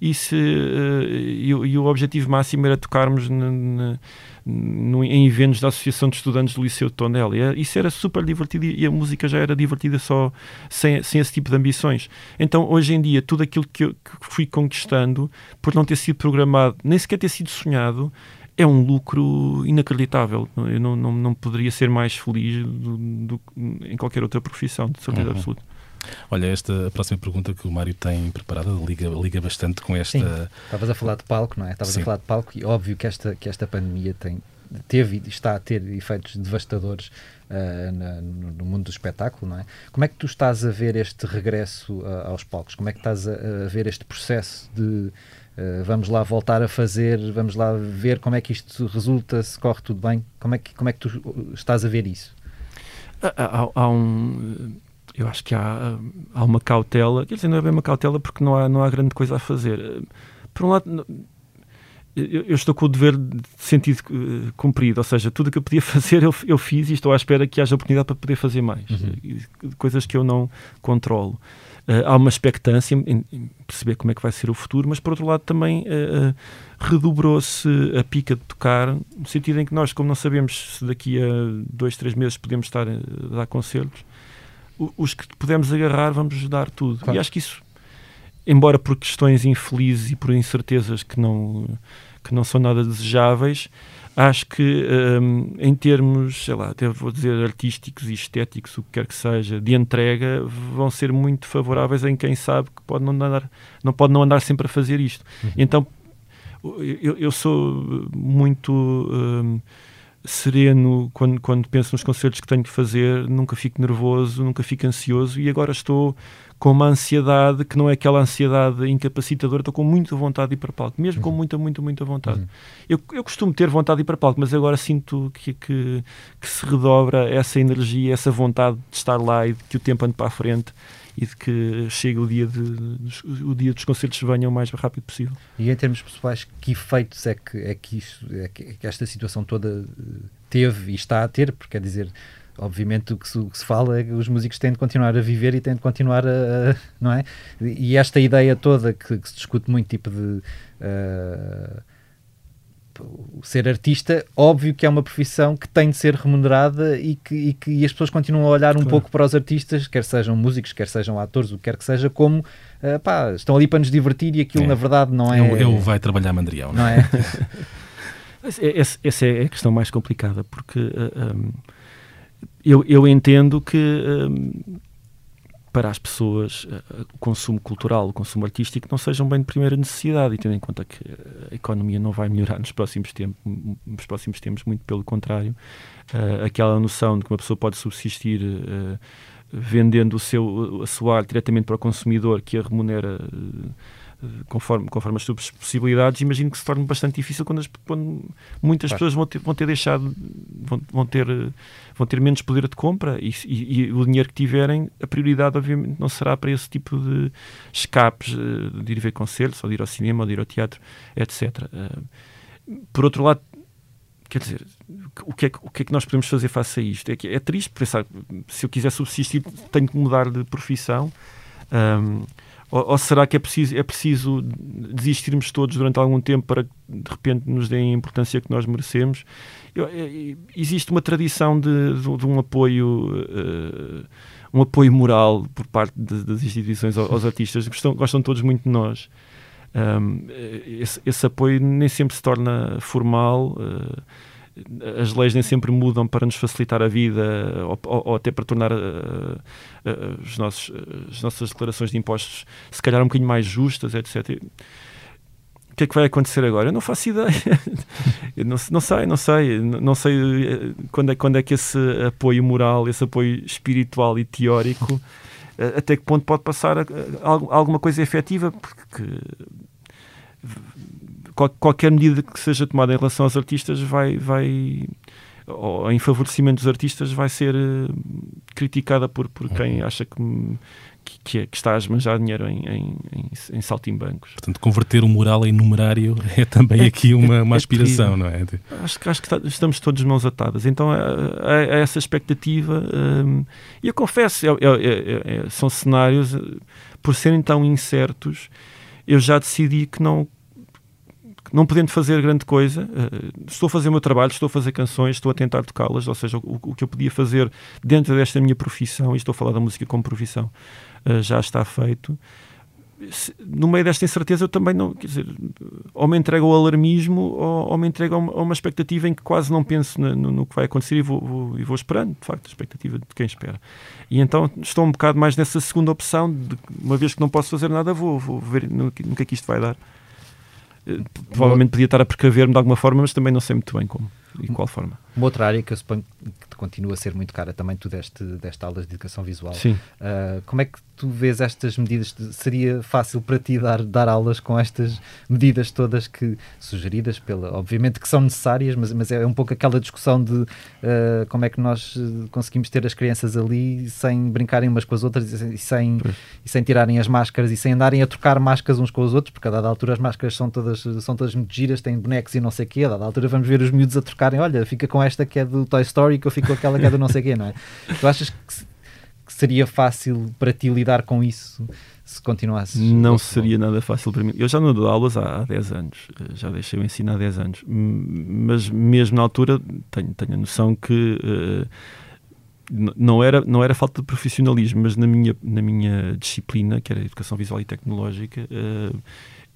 e, se, uh, e, e, o objetivo máximo era tocarmos na, na, no, em eventos da Associação de Estudantes do Liceu de Tondela. E, isso era super divertido e a música já era divertida só sem, sem esse tipo de ambições. Então, hoje em dia, tudo aquilo que eu que fui conquistando, por não ter sido programado, nem sequer ter sido sonhado, é um lucro inacreditável. Eu não, não, não poderia ser mais feliz do, do, em qualquer outra profissão, de certeza uhum. absoluta. Olha, esta próxima pergunta que o Mário tem preparada liga, liga bastante com esta. Sim, estavas a falar de palco, não é? Estavas a falar de palco e óbvio que esta, que esta pandemia tem, teve e está a ter efeitos devastadores uh, na, no, mundo do espetáculo, não é? Como é que tu estás a ver este regresso uh, aos palcos? Como é que estás a, a ver este processo de Uh, vamos lá voltar a fazer, vamos lá ver como é que isto resulta, se corre tudo bem. Como é que, como é que tu estás a ver isso? Há, há um. Eu acho que há, há uma cautela, quer dizer, não é bem uma cautela porque não há, não há grande coisa a fazer. por um lado, eu, estou com o dever de sentido cumprido, ou seja, tudo o que eu podia fazer eu, eu, fiz e estou à espera que haja oportunidade para poder fazer mais. Uhum. Coisas que eu não controlo. Uh, há uma expectância em, em, perceber como é que vai ser o futuro, mas por outro lado também uh, redobrou-se a pica de tocar, no sentido em que nós, como não sabemos se daqui a dois, três meses podemos estar a dar concertos, os que podemos agarrar vamos dar tudo. Claro. E acho que isso, embora por questões infelizes e por incertezas que não, que não são nada desejáveis, acho que um, em termos, sei lá, até vou dizer artísticos e estéticos, o que quer que seja, de entrega, vão ser muito favoráveis em quem sabe que pode não andar, não pode não andar sempre a fazer isto. Uhum. Então, eu, eu, sou muito um, sereno quando, quando penso nos concertos que tenho que fazer, nunca fico nervoso, nunca fico ansioso e agora estou com uma ansiedade que não é aquela ansiedade incapacitadora, estou com muita vontade de ir para palco, mesmo uhum. com muita, muita, muita vontade. Uhum. Eu, eu costumo ter vontade de ir para palco, mas agora sinto que, que, que, se redobra essa energia, essa vontade de estar lá e de que o tempo ande para a frente e de que chegue o dia, de, o dia dos concertos venha o mais rápido possível. E em termos pessoais, que efeitos é que, é que, isto, é que, é que esta situação toda teve e está a ter? Porque quer dizer, obviamente o que, se, o que, se, fala é que os músicos têm de continuar a viver e têm de continuar a, a não é? E esta ideia toda que, que se discute muito, tipo de uh, ser artista, óbvio que é uma profissão que tem de ser remunerada e que, e que e as pessoas continuam a olhar um claro. pouco para os artistas, quer sejam músicos, quer sejam atores, o que quer que seja, como uh, pá, estão ali para nos divertir e aquilo é. na verdade não é. Ele, vai trabalhar mandrião, não é? essa, essa é a questão mais complicada, porque. Uh, um eu, eu entendo que um, para as pessoas uh, o consumo cultural, o consumo artístico não sejam bem de primeira necessidade e tendo em conta que a economia não vai melhorar nos próximos tempos, nos próximos tempos muito pelo contrário, uh, aquela noção de que uma pessoa pode subsistir uh, vendendo o seu, a sua arte diretamente para o consumidor que a remunera conforme, conforme as suas possibilidades, imagino que se torne bastante difícil quando, as, quando muitas claro. pessoas vão ter, vão ter deixado, vão, vão, ter, vão ter menos poder de compra e, e, e, o dinheiro que tiverem, a prioridade obviamente não será para esse tipo de escapes, eh, de ir ver concertos, ou de ir ao cinema, ou de ir ao teatro, etc. Eh, por outro lado, quer dizer, o que, é, o que é que nós podemos fazer face a isto? É, que é triste pensar, se eu quiser subsistir, tenho que mudar de profissão. Um, ou, ou, será que é preciso, é preciso desistirmos todos durante algum tempo para que de repente nos deem a importância que nós merecemos? Eu, é, existe uma tradição de, de, de um apoio. Uh, um apoio moral por parte de, das instituições aos, aos artistas, gostam, gostam todos muito de nós. Um, esse, esse, apoio nem sempre se torna formal. Uh, as leis nem sempre mudam para nos facilitar a vida ou, ou, ou até para tornar uh, uh, os nossos, as nossas declarações de impostos se calhar um bocadinho mais justas, etc. O que é que vai acontecer agora? Eu não faço ideia. não, não, sei, não sei. Não sei quando é, quando é que esse apoio moral, esse apoio espiritual e teórico, até que ponto pode passar a, a, a alguma coisa efetiva, porque qualquer medida que seja tomada em relação aos artistas vai, vai ou em favorecimento dos artistas vai ser uh, criticada por, por quem uhum. acha que, que, é, que, está a esmanjar dinheiro em, em, em, em saltimbancos. Portanto, converter o moral em numerário é também aqui uma, uma é aspiração, não é? Acho, acho que tá, estamos todos mãos atadas. Então, é, é essa expectativa. Um, e eu confesso, é, é, é, são cenários, eh, por serem tão incertos, eu já decidi que não não podendo fazer grande coisa, uh, estou a fazer o meu trabalho, estou a fazer canções, estou a tentar tocá-las, ou seja, o, o, que eu podia fazer dentro desta minha profissão, e estou a falar da música como profissão, uh, já está feito. No meio desta incerteza, eu também não, quer dizer, ou me entrego ao alarmismo, ou, ou me entrego a uma, a uma, expectativa em que quase não penso no, no, no que vai acontecer e vou, vou, e vou esperando, de facto, a expectativa de quem espera. E então estou um bocado mais nessa segunda opção, de, uma vez que não posso fazer nada, vou, vou ver no, no que é que isto vai dar. Eh, provavelmente podia estar a precaver-me de alguma forma, mas também não sei muito bem como e qual forma. Uma outra área que eu suponho que continua a ser muito cara. Também tu deste, deste aulas de educação visual. Sim. Uh, como é que tu vês estas medidas? Seria fácil para ti dar, dar aulas com estas medidas todas que sugeridas pela, obviamente que são necessárias, mas, mas é um pouco aquela discussão de uh, como é que nós conseguimos ter as crianças ali sem brincarem umas com as outras e sem, e sem tirarem as máscaras e sem andarem a trocar máscaras uns com os outros, porque a dada altura as máscaras são todas, são todas muito giras, têm bonecos e não sei o quê, a dada altura vamos ver os miúdos a trocarem, olha, fica com esta que é do Toy Story que eu fico com aquela que é do não sei o quê, não é? Tu achas que seria fácil para ti lidar com isso se continuasses? Não seria nada fácil para mim. Eu já não dou aulas há, há 10 anos, eh, já deixei o ensino há 10 anos, mas mesmo na altura tenho, tenho a noção que. Uh, não era, não era falta de profissionalismo, mas na minha, na minha disciplina, que era Educação Visual e Tecnológica, uh,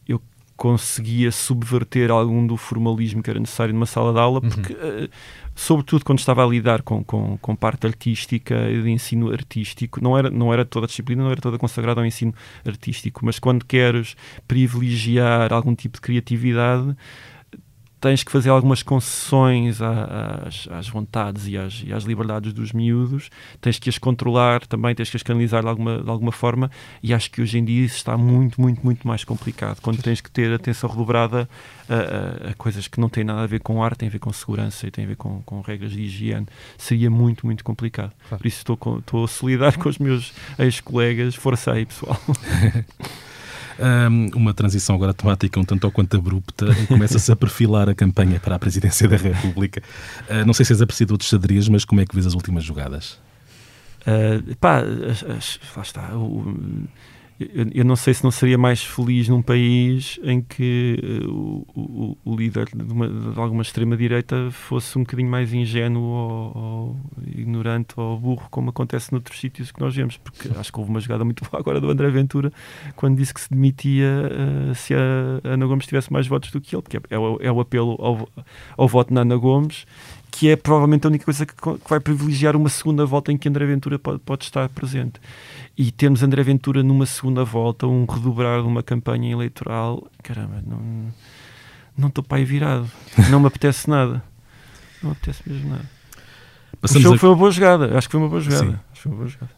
eu conseguia subverter algum do formalismo que era necessário numa sala de aula, porque, uhum. uh, sobretudo quando estava a lidar com, com, com parte artística e de ensino artístico, não era, não era toda a disciplina, não era toda consagrada ao ensino artístico, mas quando queres privilegiar algum tipo de criatividade tens que fazer algumas concessões às, às vontades e às, e às, liberdades dos miúdos, tens que as controlar também, tens que as canalizar de alguma, de alguma forma, e acho que hoje em dia isso está muito, muito, muito mais complicado, quando tens que ter atenção redobrada a, a, a coisas que não têm nada a ver com arte, têm a ver com segurança e têm a ver com, com regras de higiene, seria muito, muito complicado. Claro. Por isso estou, com, estou a solidar com os meus ex-colegas, força aí pessoal. Um, uma transição agora automática um tanto ou quanto abrupta, começa-se a perfilar a campanha para a presidência da República. Uh, não sei se és apreciador de xadrez, mas como é que vês as últimas jogadas? Uh, pá, lá está. O, eu, eu, não sei se não seria mais feliz num país em que uh, o, o, o, líder de, uma, de alguma extrema-direita fosse um bocadinho mais ingênuo ou, ou, ignorante ou burro, como acontece noutros sítios que nós vemos, porque acho que houve uma jogada muito boa agora do André Ventura quando disse que se demitia uh, se a Ana Gomes tivesse mais votos do que ele, porque é, é, o, é o apelo ao, ao voto na Ana Gomes que é provavelmente a única coisa que, vai privilegiar uma segunda volta em que André Ventura pode, pode estar presente e temos André Ventura numa segunda volta, um redobrar de uma campanha eleitoral, caramba, não não estou para aí virado, não me apetece nada, não me apetece mesmo nada. Passamos o show a... foi uma boa jogada, acho que foi uma boa jogada. Sim. Acho que foi uma boa jogada.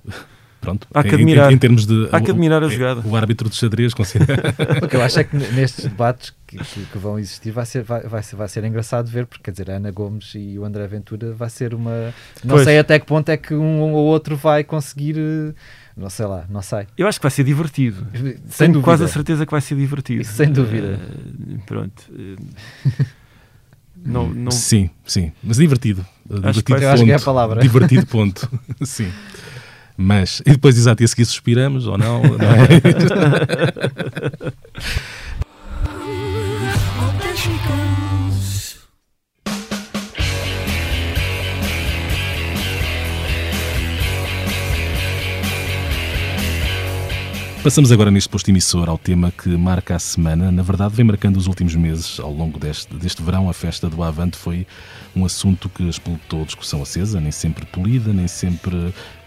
Pronto, há que admirar, em, em, termos de. Há que admirar a jogada. O árbitro de xadrez considera. o que eu acho é que nestes debates que, que, que, vão existir vai ser, vai, vai, ser, vai ser engraçado ver, porque quer dizer, a Ana Gomes e o André Ventura vai ser uma. Não pois. sei até que ponto é que um ou outro vai conseguir. Não sei lá, não sei. Eu acho que vai ser divertido. Sem Tenho dúvida. quase a certeza que vai ser divertido. Sem dúvida. Uh, pronto. Uh, não, não... Sim, sim. Mas divertido. Acho divertido que, acho que é a palavra. Divertido, ponto. sim. Mas, e depois, exato, e a seguir suspiramos ou não? não é? Passamos agora neste posto emissor ao tema que marca a semana. Na verdade, vem marcando os últimos meses. Ao longo deste, deste verão, a festa do Avante foi um assunto que explotou discussão acesa, nem sempre polida, nem sempre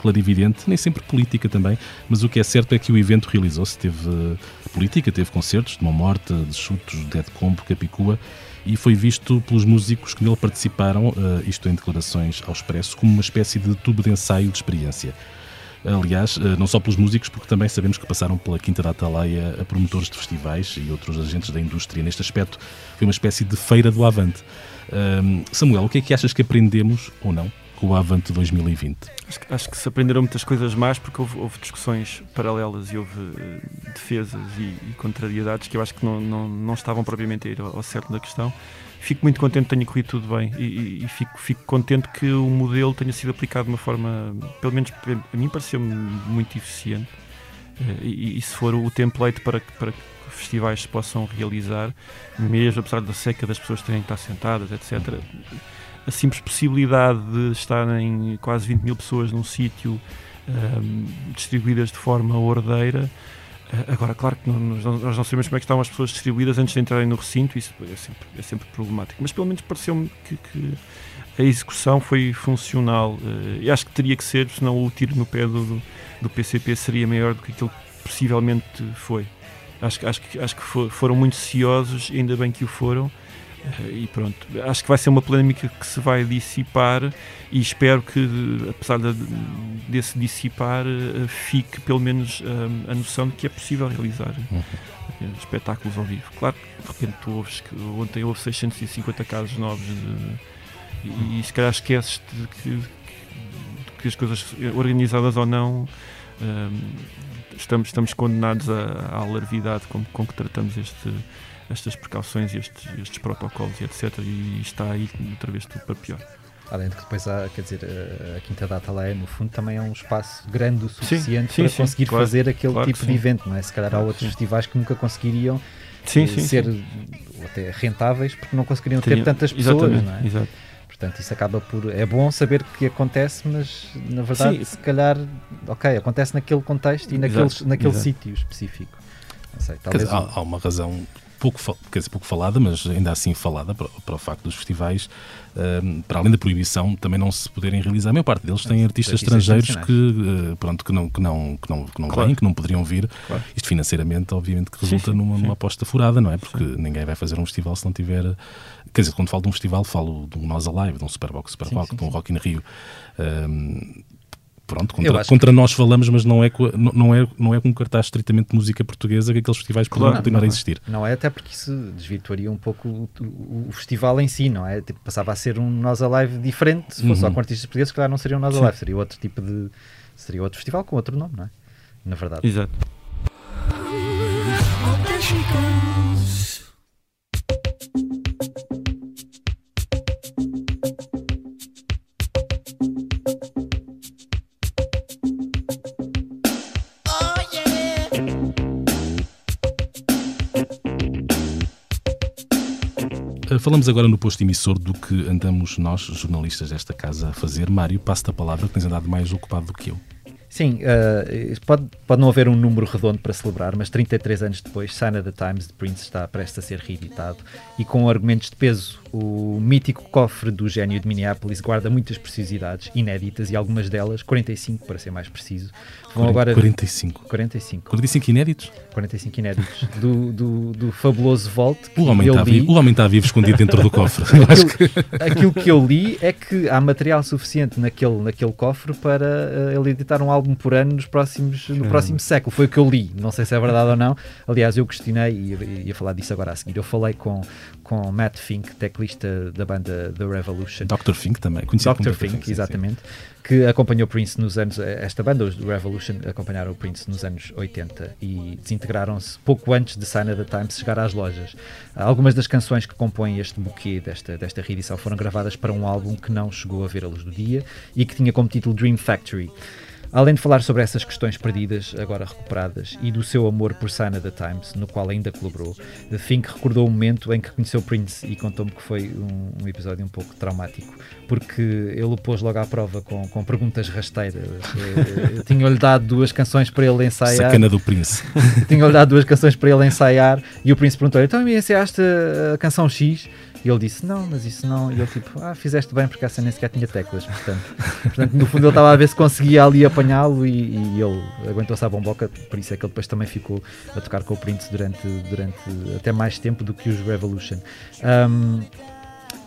clarividente, nem sempre política também. Mas o que é certo é que o evento realizou-se. Teve política, teve concertos de Mão Morta, de Chutos, de Dead Combo, Capicua e foi visto pelos músicos que nele participaram, uh, isto em declarações ao expresso, como uma espécie de tubo de ensaio de experiência. Aliás, eh, não só pelos músicos, porque também sabemos que passaram pela Quinta da Atalaia a promotores de festivais e outros agentes da indústria. Neste aspecto, foi uma espécie de feira do Avante. Samuel, o que é que achas que aprendemos ou não com o Avante 2020? Acho que, acho que se aprenderam muitas coisas mais porque houve, houve discussões paralelas e houve uh, defesas e, e, contrariedades que eu acho que não, não, não estavam propriamente a ir ao, ao certo da questão fico muito contente que tenha corrido tudo bem e, e fico, fico, contente que o modelo tenha sido aplicado de uma forma, pelo menos a mim pareceu-me muito eficiente. Eh, e, e, se for o template para que, para que festivais se possam realizar, mesmo apesar da seca das pessoas terem que estar sentadas, etc., a simples possibilidade de estarem quase 20 mil pessoas num sítio um, ehm, distribuídas de forma ordeira agora, claro que nós não sabemos como é que estão as pessoas distribuídas antes de entrarem no recinto, isso é sempre, é sempre problemático. Mas pelo menos pareceu-me que, que, a execução foi funcional. Eh, e acho que teria que ser, senão o tiro no pé do, do PCP seria maior do que aquilo que possivelmente foi. Acho, acho, acho que foram muito ciosos, ainda bem que o foram. E pronto, acho que vai ser uma polémica que se vai dissipar e espero que, apesar de, desse dissipar, eh, fique pelo menos um, a noção de que é possível realizar uhum. espetáculos ao vivo. Claro que de repente tu ouves que ontem houve 650 casos novos de, e, e se calhar esqueces de que, que as coisas organizadas ou não um, estamos, estamos condenados à, à alarvidade com, com que tratamos este estas precauções, estes, estes protocolos e etc. E está aí outra vez tudo para pior. Além de que depois há, quer dizer, a Quinta Data lá é, no fundo, também é um espaço grande o suficiente sim, para sim, conseguir claro, fazer aquele claro tipo de evento, não é? Se calhar claro, há outros festivais que nunca conseguiriam sim, ser até rentáveis porque não conseguiriam ter tantas pessoas, não é? Exato. Portanto, isso acaba por. É bom saber que acontece, mas na verdade, se calhar, ok, acontece naquele contexto e naquele, naquele sítio específico. Sei, talvez dizer, há, há, uma razão pouco, quer dizer, pouco falada, mas ainda assim falada para, para o facto dos festivais, uh, para além da proibição, também não se poderem realizar. A maior parte deles têm artistas estrangeiros que, uh, pronto, que não, que não, que não, que não claro. vêm, que não poderiam vir. Claro. Isto financeiramente, obviamente, que resulta sim, sim, numa, sim. numa aposta furada, não é? Porque ninguém vai fazer um festival se não tiver. Quer dizer, quando falo de um festival, falo de um Nós Alive, de um Superbox Superbox, de um Rock in Rio. Uh, pronto, contra, contra nós falamos, mas não é, não, é, não é com um cartaz estritamente de música portuguesa que aqueles festivais claro, continuar a existir. Não é, até porque isso desvirtuaria um pouco o, o, o festival em si, não é? Tipo, passava a ser um Nós Alive diferente, se fosse uhum. só com artistas portugueses, claro, não seria um Nós Alive, seria outro tipo de. seria outro festival com outro nome, não é? Na verdade. Exato. Falamos agora no posto emissor do que andamos nós, jornalistas desta casa, a fazer. Mário, passo-te a palavra, que tens andado mais ocupado do que eu. Sim, uh, pode, pode não haver um número redondo para celebrar, mas 33 anos depois, Sign of the Times de Prince está prestes a ser reeditado e com argumentos de peso. O mítico cofre do gênio de Minneapolis guarda muitas preciosidades inéditas e algumas delas, 45 para ser mais preciso, vão agora... 45? 45. 45 inéditos? 45 inéditos do, do, do fabuloso Vault. o, homem está li... vivo, o homem está vivo escondido dentro do cofre. aquilo, que... aquilo que eu li é que há material suficiente naquele, naquele cofre para uh, ele editar um álbum por ano nos próximos, no próximo século. Foi o que eu li. Não sei se é verdade ou não. Aliás, eu questionei e ia falar disso agora a seguir. Eu falei com, com Matt Fink, teclista da banda The Revolution. Dr. Fink também, conhecido Dr. Fink, Fink, exatamente. Sim, sim que acompanhou Prince nos anos. Esta banda, os Revolution, acompanharam o Prince nos anos 80 e desintegraram-se pouco antes de Sign of the Times chegar às lojas. Algumas das canções que compõem este buquê desta, desta reedição foram gravadas para um álbum que não chegou a ver a luz do dia e que tinha como título Dream Factory. Além de falar sobre essas questões perdidas, agora recuperadas, e do seu amor por of the Times, no qual ainda colaborou, Fink recordou o momento em que conheceu Prince e contou-me que foi um, um, episódio um pouco traumático, porque ele o pôs logo à prova com, com perguntas rasteiras. Eh, tinha-lhe dado duas canções para ele ensaiar. Sacana do Prince. Tinha-lhe dado duas canções para ele ensaiar e o Prince perguntou-lhe: então me ensaiaste a canção X? E ele disse: Não, mas isso não. E ele tipo: Ah, fizeste bem porque essa nem sequer tinha teclas. Portanto, portanto no fundo, ele estava a ver se conseguia ali apanhá-lo e, e, ele aguentou-se à bomboca. Por isso é que ele depois também ficou a tocar com o Prince durante, durante até mais tempo do que os Revolution. Um,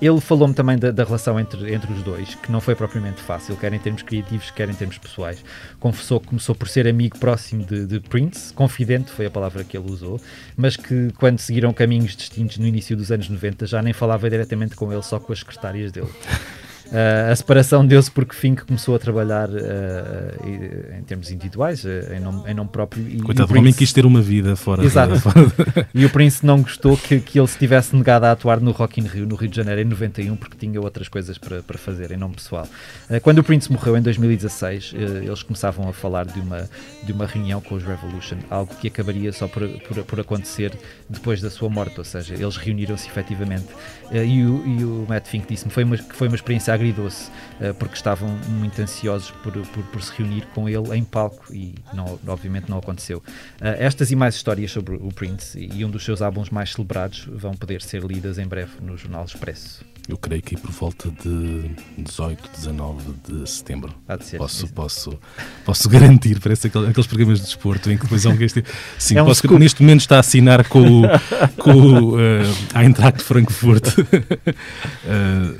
ele falou-me também da, da, relação entre, entre os dois, que não foi propriamente fácil, quer em termos criativos, quer em termos pessoais. Confessou que começou por ser amigo próximo de, de, Prince, confidente foi a palavra que ele usou, mas que quando seguiram caminhos distintos no início dos anos 90 já nem falava diretamente com ele, só com as secretárias dele. Uh, a separação deu-se porque Fink começou a trabalhar uh, em termos individuais, uh, em, nome, em nome próprio. E, Coitado, o, homem quis ter uma vida fora. Exato. Fora. e o Prince não gostou que, que ele se tivesse negado a atuar no Rock in Rio, no Rio de Janeiro, em 91, porque tinha outras coisas para, para fazer em nome pessoal. quando o Prince morreu em 2016, eles começavam a falar de uma, de uma reunião com os Revolution, algo que acabaria só por, por, por acontecer depois da sua morte, ou seja, eles reuniram-se efetivamente. e, o, e o Matt Fink disse-me foi que foi uma experiência agridoce, uh, porque estavam muito ansiosos por, por, por, se reunir com ele em palco e não, obviamente não aconteceu. Uh, estas e mais histórias sobre o Prince e um dos seus álbuns mais celebrados vão poder ser lidas em breve no Jornal Expresso. Eu creio que por volta de 18, 19 de setembro. Há de ser. Posso, posso, posso garantir, parece aquele- aqueles programas de desporto em que depois há um gajo. Sim, É um posso, scoop. neste momento está a assinar com com uh, Eintracht Frankfurt. Uh,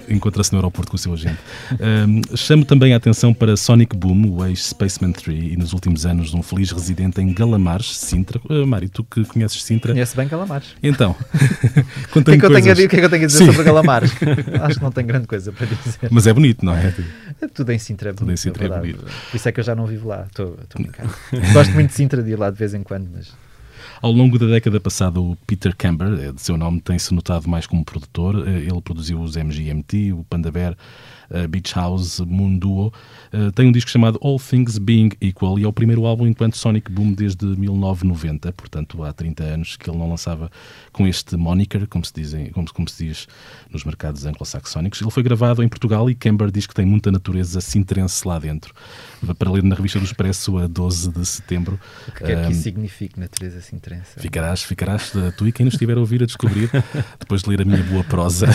Encontra-se no aeroporto com o seu agente. Um, chamo também a atenção para Sonic Boom, o ex-Spaceman 3, e nos últimos anos um feliz residente em Galamares, Sintra. Uh, Mário, tu que conheces Sintra. Conhece bem Calamares. Então, O que, é conta-me que, a que é que eu tenho a dizer Sim. sobre Calamares? Acho que não tenho grande coisa para dizer. Mas é bonito, não é? Tudo em Sintra é Tudo em bonito, Sintra é verdade. bonito. Por isso é que eu já não vivo lá. Estou estou a brincar. Gosto muito de Sintra de ir lá de vez em quando, mas Ao longo da década passada, o Peter Camber, eh, de seu nome, tem-se notado mais como produtor. Eh, Ele produziu os MGMT, o Panda Bear, eh, Beach House, Moon Duo. Eh, Tem um disco chamado All Things Being Equal e é o primeiro álbum enquanto Sonic Boom desde 1990, portanto há 30 anos que ele não lançava com este moniker, como se, dizem, como, como se diz nos mercados anglo-saxónicos. Ele foi gravado em Portugal e Camber diz que tem muita natureza sintrense lá dentro. Para ler na revista do Expresso a 12 de setembro. o que quer que Ahm, isso signifique, natureza Sintrense? Ficarás, ficarás eh, tu e quem nos estiver a ouvir a descobrir, depois de ler a minha boa prosa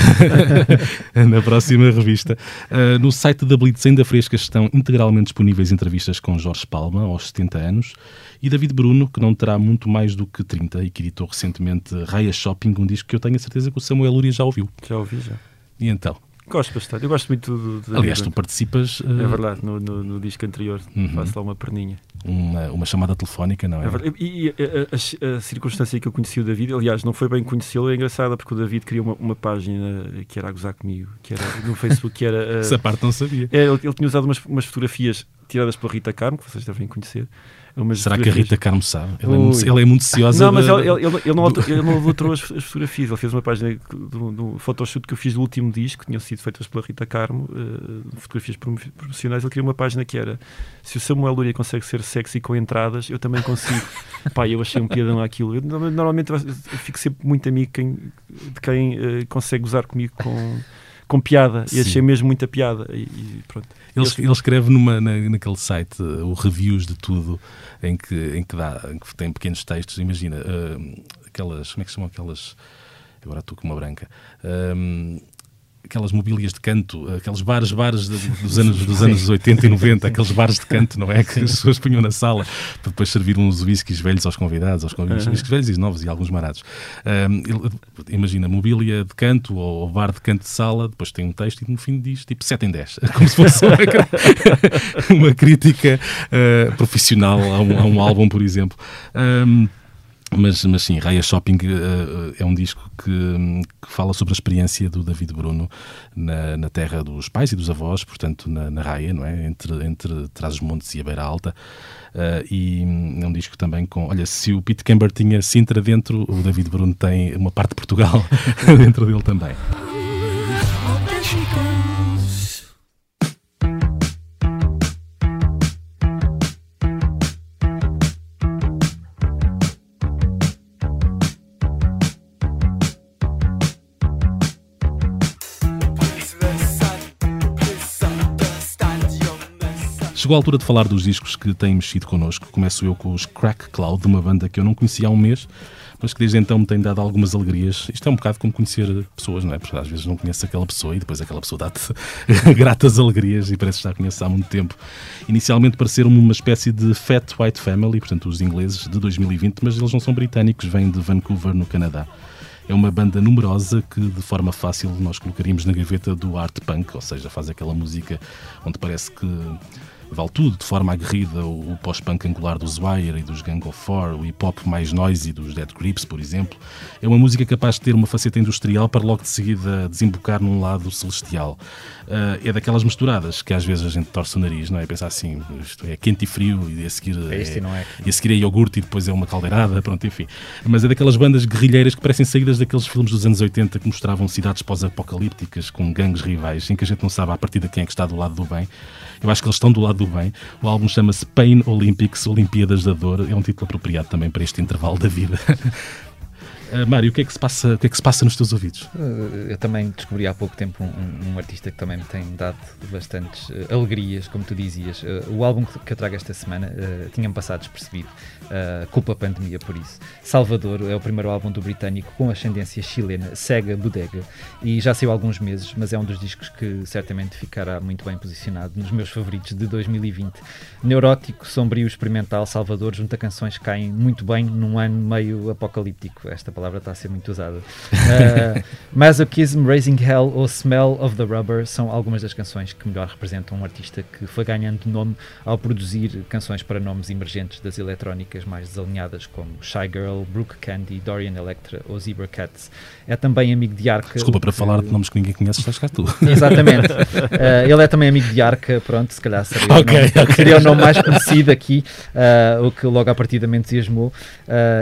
na próxima revista. Uh, no site da Blitz ainda frescas estão integralmente disponíveis entrevistas com Jorge Palma, aos 70 anos, e David Bruno, que não terá muito mais do que 30 e que editou recentemente Raya Shopping, um disco que eu tenho a certeza que o Samuel Luria já ouviu. Já ouvi, já. E então? Gosto bastante. Eu gosto muito do. do Aliás, tu participas uh, É verdade, no, no, no disco anterior Uhum. faço lá uma perninha. uma, uma chamada telefónica, não é? É verdade. E, a, a- a circunstância que eu conheci o David, aliás, não foi bem conhecê-lo, é engraçada porque o David criou uma, uma página que era a gozar comigo, que era no Facebook, que era. eh, Essa parte não sabia. é, ele, ele tinha usado umas, umas fotografias tiradas pela Rita Carmo, que vocês devem conhecer. Umas Será que a Rita Carmo sabe? Ele é muito, Ui. ele é muito ciosa. Não, mas da- ele, ele, ele, não, ele não adulterou as, as fotografias. Ele fez uma página do, do photoshoot que eu fiz do último disco, que tinham sido feitas pela Rita Carmo, eh, fotografias promocionais. Ele criou uma página que era: Se o Samuel Luria consegue ser sexy com entradas, eu também consigo. Pá, eu achei um piadão àquilo. Eu, norma- normalmente eu fico sempre muito amigo quem- de quem eh, consegue usar comigo com. Com piada, e Sim. achei mesmo muita piada. E, e pronto. Ele, ele escreve numa, na- naquele site uh, o reviews de tudo em que, em que dá, em que tem pequenos textos. Imagina, uh, aquelas, como é que se chamam aquelas? Agora estou com uma branca. Um, aquelas mobílias de canto, aqueles bares, bares de- dos anos, dos anos 80 e 90, aqueles bares de canto, não é? Que as pessoas punham na sala para depois servir uns whiskies velhos aos convidados, aos convidados, Uhum. whiskies velhos e novos e alguns marados. Um, imagina, mobília de canto ou, bar de canto de sala, depois tem um texto e no fim diz tipo 7 em 10, como se fosse uma, uma crítica uh, profissional a um, a um álbum, por exemplo. Um, mas, mas sim, Raya Shopping uh, é um disco que, que fala sobre a experiência do David Bruno na, na terra dos pais e dos avós, portanto, na, na Raia, não é? Entre, entre Trás-os-Montes e a Beira Alta. Uh, e é um disco também com. Olha, se o Pete Camber tinha Sintra dentro, o David Bruno tem uma parte de Portugal dentro dele também. Chegou a altura de falar dos discos que têm mexido connosco. Começo eu com os Crack Cloud, uma banda que eu não conhecia há um mês, mas que desde então me tem dado algumas alegrias. Isto é um bocado como conhecer pessoas, não é? Porque às vezes não conheces aquela pessoa e depois aquela pessoa dá-te gratas alegrias e parece que já conheces há muito tempo. Inicialmente pareceram-me uma espécie de Fat White Family, portanto os ingleses, de 2020, mas eles não são britânicos, vêm de Vancouver, no Canadá. É uma banda numerosa que, de forma fácil, nós colocaríamos na gaveta do art punk, ou seja, faz aquela música onde parece que vale tudo, de forma aguerrida, o, o pós-punk angular dos Wire e dos Gang of Four, o hip-hop mais noisy dos Dead Grips, por exemplo. É uma música capaz de ter uma faceta industrial para logo de seguida desembocar num lado celestial. Ah, é daquelas misturadas que às vezes a gente torce o nariz, não é? Pensa assim, isto é quente e frio e a seguir É e não é. e a seguir é iogurte e depois é uma caldeirada, pronto, enfim. Mas é daquelas bandas guerrilheiras que parecem saídas daqueles filmes dos anos 80 que mostravam cidades pós-apocalípticas com gangues rivais, em que a gente não sabe a partir de quem é que está do lado do bem. Eu acho que eles estão do lado do bem. O álbum chama-se Pain Olympics, Olimpíadas da Dor. É um título apropriado também para este intervalo da vida. Uh, Mário, o que, é que se passa, o que é que se passa nos teus ouvidos? Uh, eu também descobri há pouco tempo um, um, artista que também me tem dado bastantes uh, alegrias, como tu dizias. o álbum que eu trago esta semana tinha-me passado despercebido. Culpa a pandemia por isso. Salvador é o primeiro álbum do britânico com ascendência chilena, Sega Bodega, e já saiu há alguns meses, mas é um dos discos que certamente ficará muito bem posicionado nos meus favoritos de 2020. Neurótico, sombrio, experimental, Salvador junta canções que caem muito bem num ano meio apocalíptico. Esta palavra está a ser muito usada. Uh, Masochism, Raising Hell ou Smell of the Rubber são algumas das canções que melhor representam um artista que foi ganhando nome ao produzir canções para nomes emergentes das eletrónicas mais desalinhadas, como Shy Girl, Brooke Candy, Dorian Electra ou Zebra Cats. É também amigo de Arca. Desculpa, para que... falar de nomes que ninguém conhece, estás cá tu. Exatamente. Uh, ele é também amigo de Arca, pronto, se calhar seria, okay, o, nome, okay. seria o nome mais conhecido aqui, uh, o que logo à partida me entusiasmou.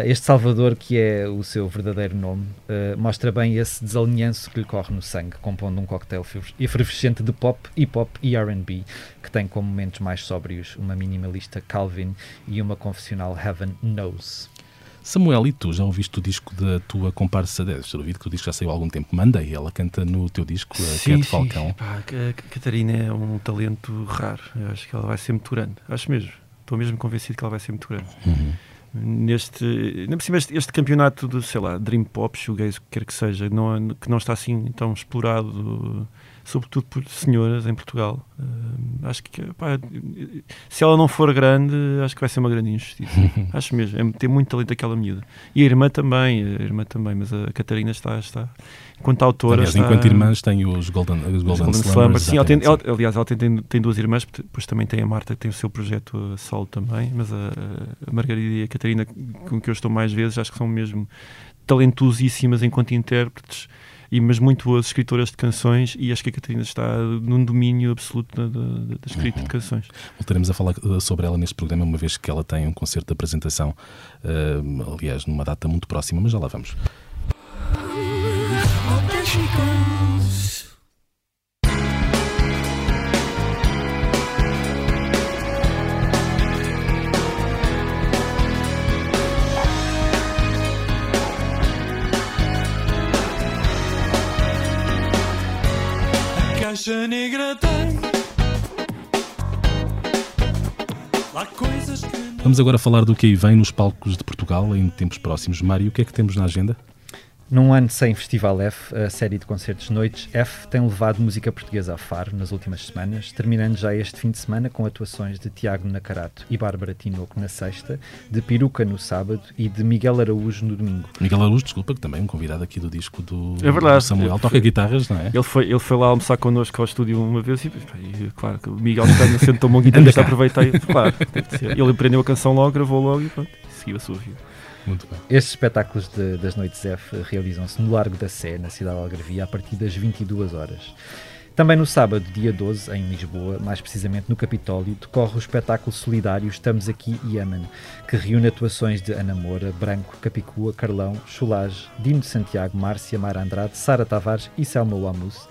este Salvador, que é o seu verdadeiro nome, uh, mostra bem esse desalinhanço que lhe corre no sangue, compondo um coquetel efervescente de pop, hip hop e RB, que tem como momentos mais sóbrios uma minimalista Calvin e uma confessional Heaven Knows. Samuel, e tu já ouviste o disco da tua comparsa 10? Já ouvi que o disco já saiu há algum tempo. Mandei, ela canta no teu disco, a sim, Cat Falcão. Pá, a Catarina é um talento raro. Eu acho que ela vai ser muito grande. Acho mesmo. Estou mesmo convencido que ela vai ser muito grande. Uhum neste, ainda por cima este, este, campeonato de, sei lá, Dream Pop, Shoegaze, o que quer que seja, não, que não está assim tão explorado, sobretudo por senhoras em Portugal. Uh, acho que, pá, se ela não for grande, acho que vai ser uma grande injustiça. acho mesmo, é, tem muito talento aquela miúda. E a irmã também, a irmã também, mas a Catarina está, está enquanto autora. Aliás, está... enquanto irmãs tem os Golden, os Golden, Golden Slumbers. Sim, ela tem, ela, aliás, ela tem, tem, tem, duas irmãs, depois também tem a Marta que tem o seu projeto solo também, mas a, a Margarida e a Catarina, com que eu estou mais vezes, acho que são mesmo talentosíssimas enquanto intérpretes e mas muito boas escritoras de canções e acho que a Catarina está num domínio absoluto da, da, da escrita uhum. de canções. Voltaremos a falar uh, sobre ela neste programa, uma vez que ela tem um concerto de apresentação, uh, aliás, numa data muito próxima, mas já lá vamos. Negra tem. Vamos agora falar do que aí vem nos palcos de Portugal em tempos próximos. Mário, o que é que temos na agenda? Num ano sem Festival F, a série de concertos Noites F tem levado música portuguesa a Faro nas últimas semanas, terminando já este fim de semana com atuações de Tiago Nacarato e Bárbara Tinoco na sexta, de Peruca no sábado e de Miguel Araújo no domingo. Miguel Araújo, desculpa, que também é um convidado aqui do disco do, é verdade. Do Samuel, toca guitarras, não é? Ele foi, ele foi lá almoçar connosco ao estúdio uma vez e, e claro, o Miguel está sendo tão bom guitarrista, aproveitei, claro, ele aprendeu a canção logo, gravou logo e pronto, seguiu a sua vida. Muito bem. Estes espetáculos de, das Noites F realizam-se no Largo da Sé, na cidade de Algarvia, a partir das 22 horas. Também no sábado, dia 12, em Lisboa, mais precisamente no Capitólio, decorre o espetáculo solidário Estamos Aqui Yemen, que reúne atuações de Ana Moura, Branco, Capicua, Carlão, Chulage, Dino de Santiago, Márcia, Mara Andrade, Sara Tavares e Selma Wamus,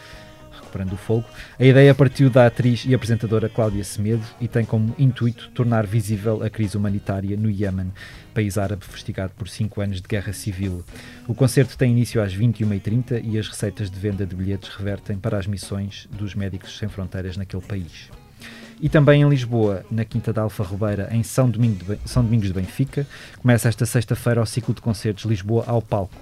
recuperando o fogo. A ideia partiu da atriz e apresentadora Cláudia Semedo e tem como intuito tornar visível a crise humanitária no Iémen, país árabe fustigado por cinco anos de guerra civil. O concerto tem início às 21h30 e as receitas de venda de bilhetes revertem para as missões dos Médicos Sem Fronteiras naquele país. E também em Lisboa, na Quinta da Alfa Ribeira, em São, Domingo de São Domingos de Benfica, começa esta sexta-feira o ciclo de concertos Lisboa ao Palco.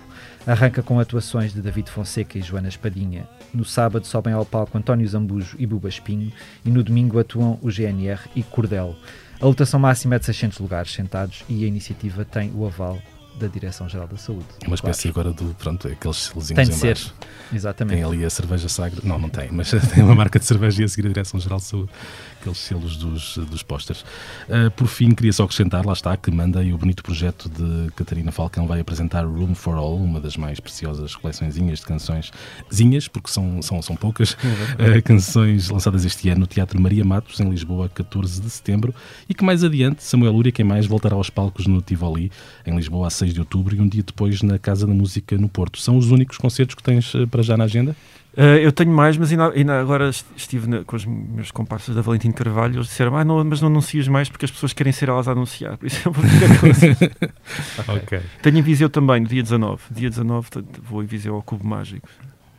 Arranca com atuações de David Fonseca e Joana Espadinha. No sábado sobem ao palco António Zambujo e Buba Espinho e no domingo atuam o GNR e Cordel. A lotação máxima é de 600 lugares sentados e a iniciativa tem o aval da Direção-Geral da Saúde. É uma espécie claro. agora do, pronto, aqueles selozinhos Tem de ser, exatamente. Tem ali a cerveja sagra, não, não tem, mas tem uma marca de cerveja e a seguir a Direção-Geral de Saúde aqueles selos dos, dos pósteres. Uh, por fim, queria só acrescentar, lá está, que mandei o bonito projeto de Catarina Falcão vai apresentar Room for All, uma das mais preciosas coleçõezinhas de canções, zinhas, porque são, são, são poucas, uh, canções lançadas este ano no Teatro Maria Matos, em Lisboa, 14 de setembro, e que mais adiante, Samuel Lúria, quem mais, voltará aos palcos no Tivoli, em Lisboa, a 6 16 de outubro e um dia depois na Casa da Música no Porto. São os únicos concertos que tens eh, para já na agenda? Uh, eu tenho mais, mas ainda, ainda agora estive na, com os meus comparsas da Valentim Carvalho, eles disseram, ah, não, mas não anuncias mais porque as pessoas querem ser elas a anunciar, por isso eu vou ficar okay. Tenho em Viseu também, no dia 19. Dia 19 vou em Viseu ao Cubo Mágico.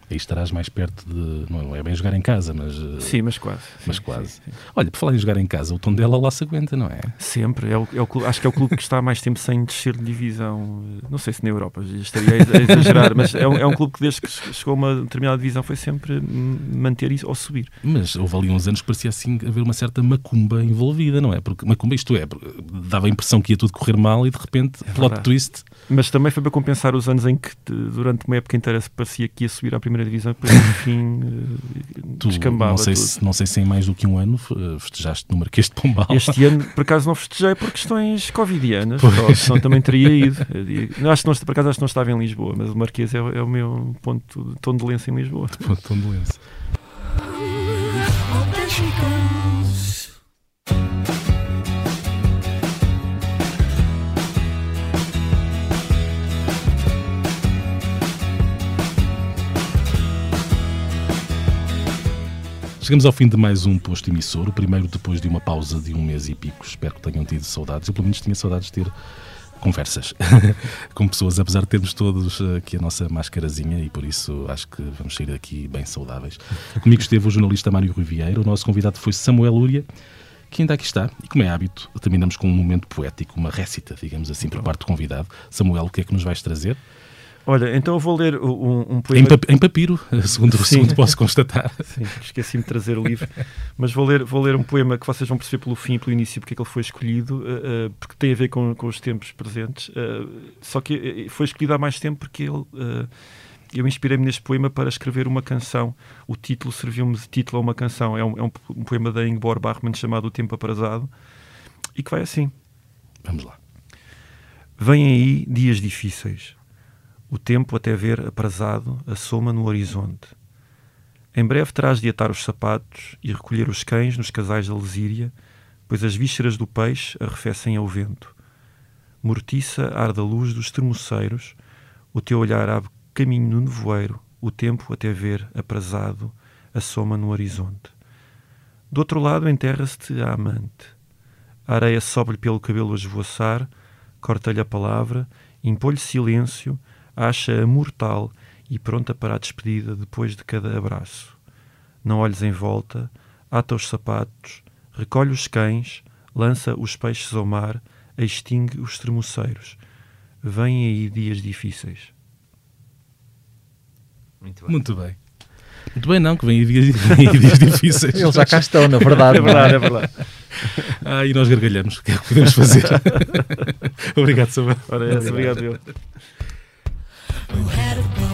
Aí estarás mais perto de. Não é bem jogar em casa, mas. Eh, sim, mas quase. Mas sim, quase. Sim, sim. Olha, por falar em jogar em casa, o tom dela lá se aguenta, não é? Sempre. É o, é o clube, acho que é o clube que está mais tempo sem descer de divisão. Não sei se na Europa, estaria a exagerar, mas é um, é um clube que desde que chegou a uma determinada divisão foi sempre manter isso ou subir. Mas houve ali uns anos que parecia assim haver uma certa macumba envolvida, não é? Porque macumba, isto é, dava a impressão que ia tudo correr mal e de repente, é plot twist mas também foi para compensar os anos em que, durante uma época inteira, se parecia que ia subir à primeira divisão, depois, no fim, eh, tu, descambava. Não sei, se, não sei se em mais do que um ano eh, festejaste no Marquês de Pombal. Este ano, por acaso, não festejei por questões covidianas, senão também teria ido. Acho que não, por acaso, acho que não estava em Lisboa, mas o Marquês é, é o meu ponto de tom de lenço em Lisboa. Ponto de tom Chegamos ao fim de mais um posto emissor, o primeiro depois de uma pausa de um mês e pico. Espero que tenham tido saudades. Eu, pelo menos, tinha saudades de ter conversas com pessoas, apesar de termos todos aqui a nossa mascarazinha e por isso acho que vamos sair daqui bem saudáveis. Comigo esteve o jornalista Mário Riviera, o nosso convidado foi Samuel Lúria, que ainda aqui está, e como é hábito, terminamos com um momento poético, uma récita, digamos assim, por parte do convidado. Samuel, o que é que nos vais trazer? Olha, então eu vou ler um, um poema. Em, papiro, segundo, segundo posso constatar. Sim, esqueci-me de trazer o livro. Mas vou ler, vou ler um poema que vocês vão perceber pelo fim e pelo início porque é que ele foi escolhido, uh, uh, porque tem a ver com, com os tempos presentes. Uh, só que foi escolhido há mais tempo porque ele. eu inspirei-me neste poema para escrever uma canção. O título serviu-me de título a uma canção. É um, é um poema da Ingeborg Bachmann chamado O Tempo Aprazado e que vai assim. Vamos lá. Vêm aí dias difíceis o tempo, até ver aprazado, assoma no horizonte. Em breve terás de atar os sapatos e recolher os cães nos casais da lesíria, pois as vísceras do peixe arrefecem ao vento. Mortiça arde a luz dos termoceiros, o teu olhar abre caminho no nevoeiro, o tempo, até ver aprazado, assoma no horizonte. Do outro lado enterra-se-te a amante. A areia sobe-lhe pelo cabelo a esvoaçar, corta-lhe a palavra, impõe-lhe silêncio, acha-a mortal e pronta para a despedida depois de cada abraço. Não olhes em volta, ata os sapatos, recolhe os cães, lança os peixes ao mar, extingue os termoceiros. Vêm aí dias difíceis. Muito bem. Muito bem. Muito bem, não, que vêm aí dias, vem aí dias difíceis. Eles já cá estão, na verdade. É verdade, é verdade. Ah, e nós gargalhamos. O que é que podemos fazer? obrigado, Samuel. Ora, é, obrigado, eu. who had a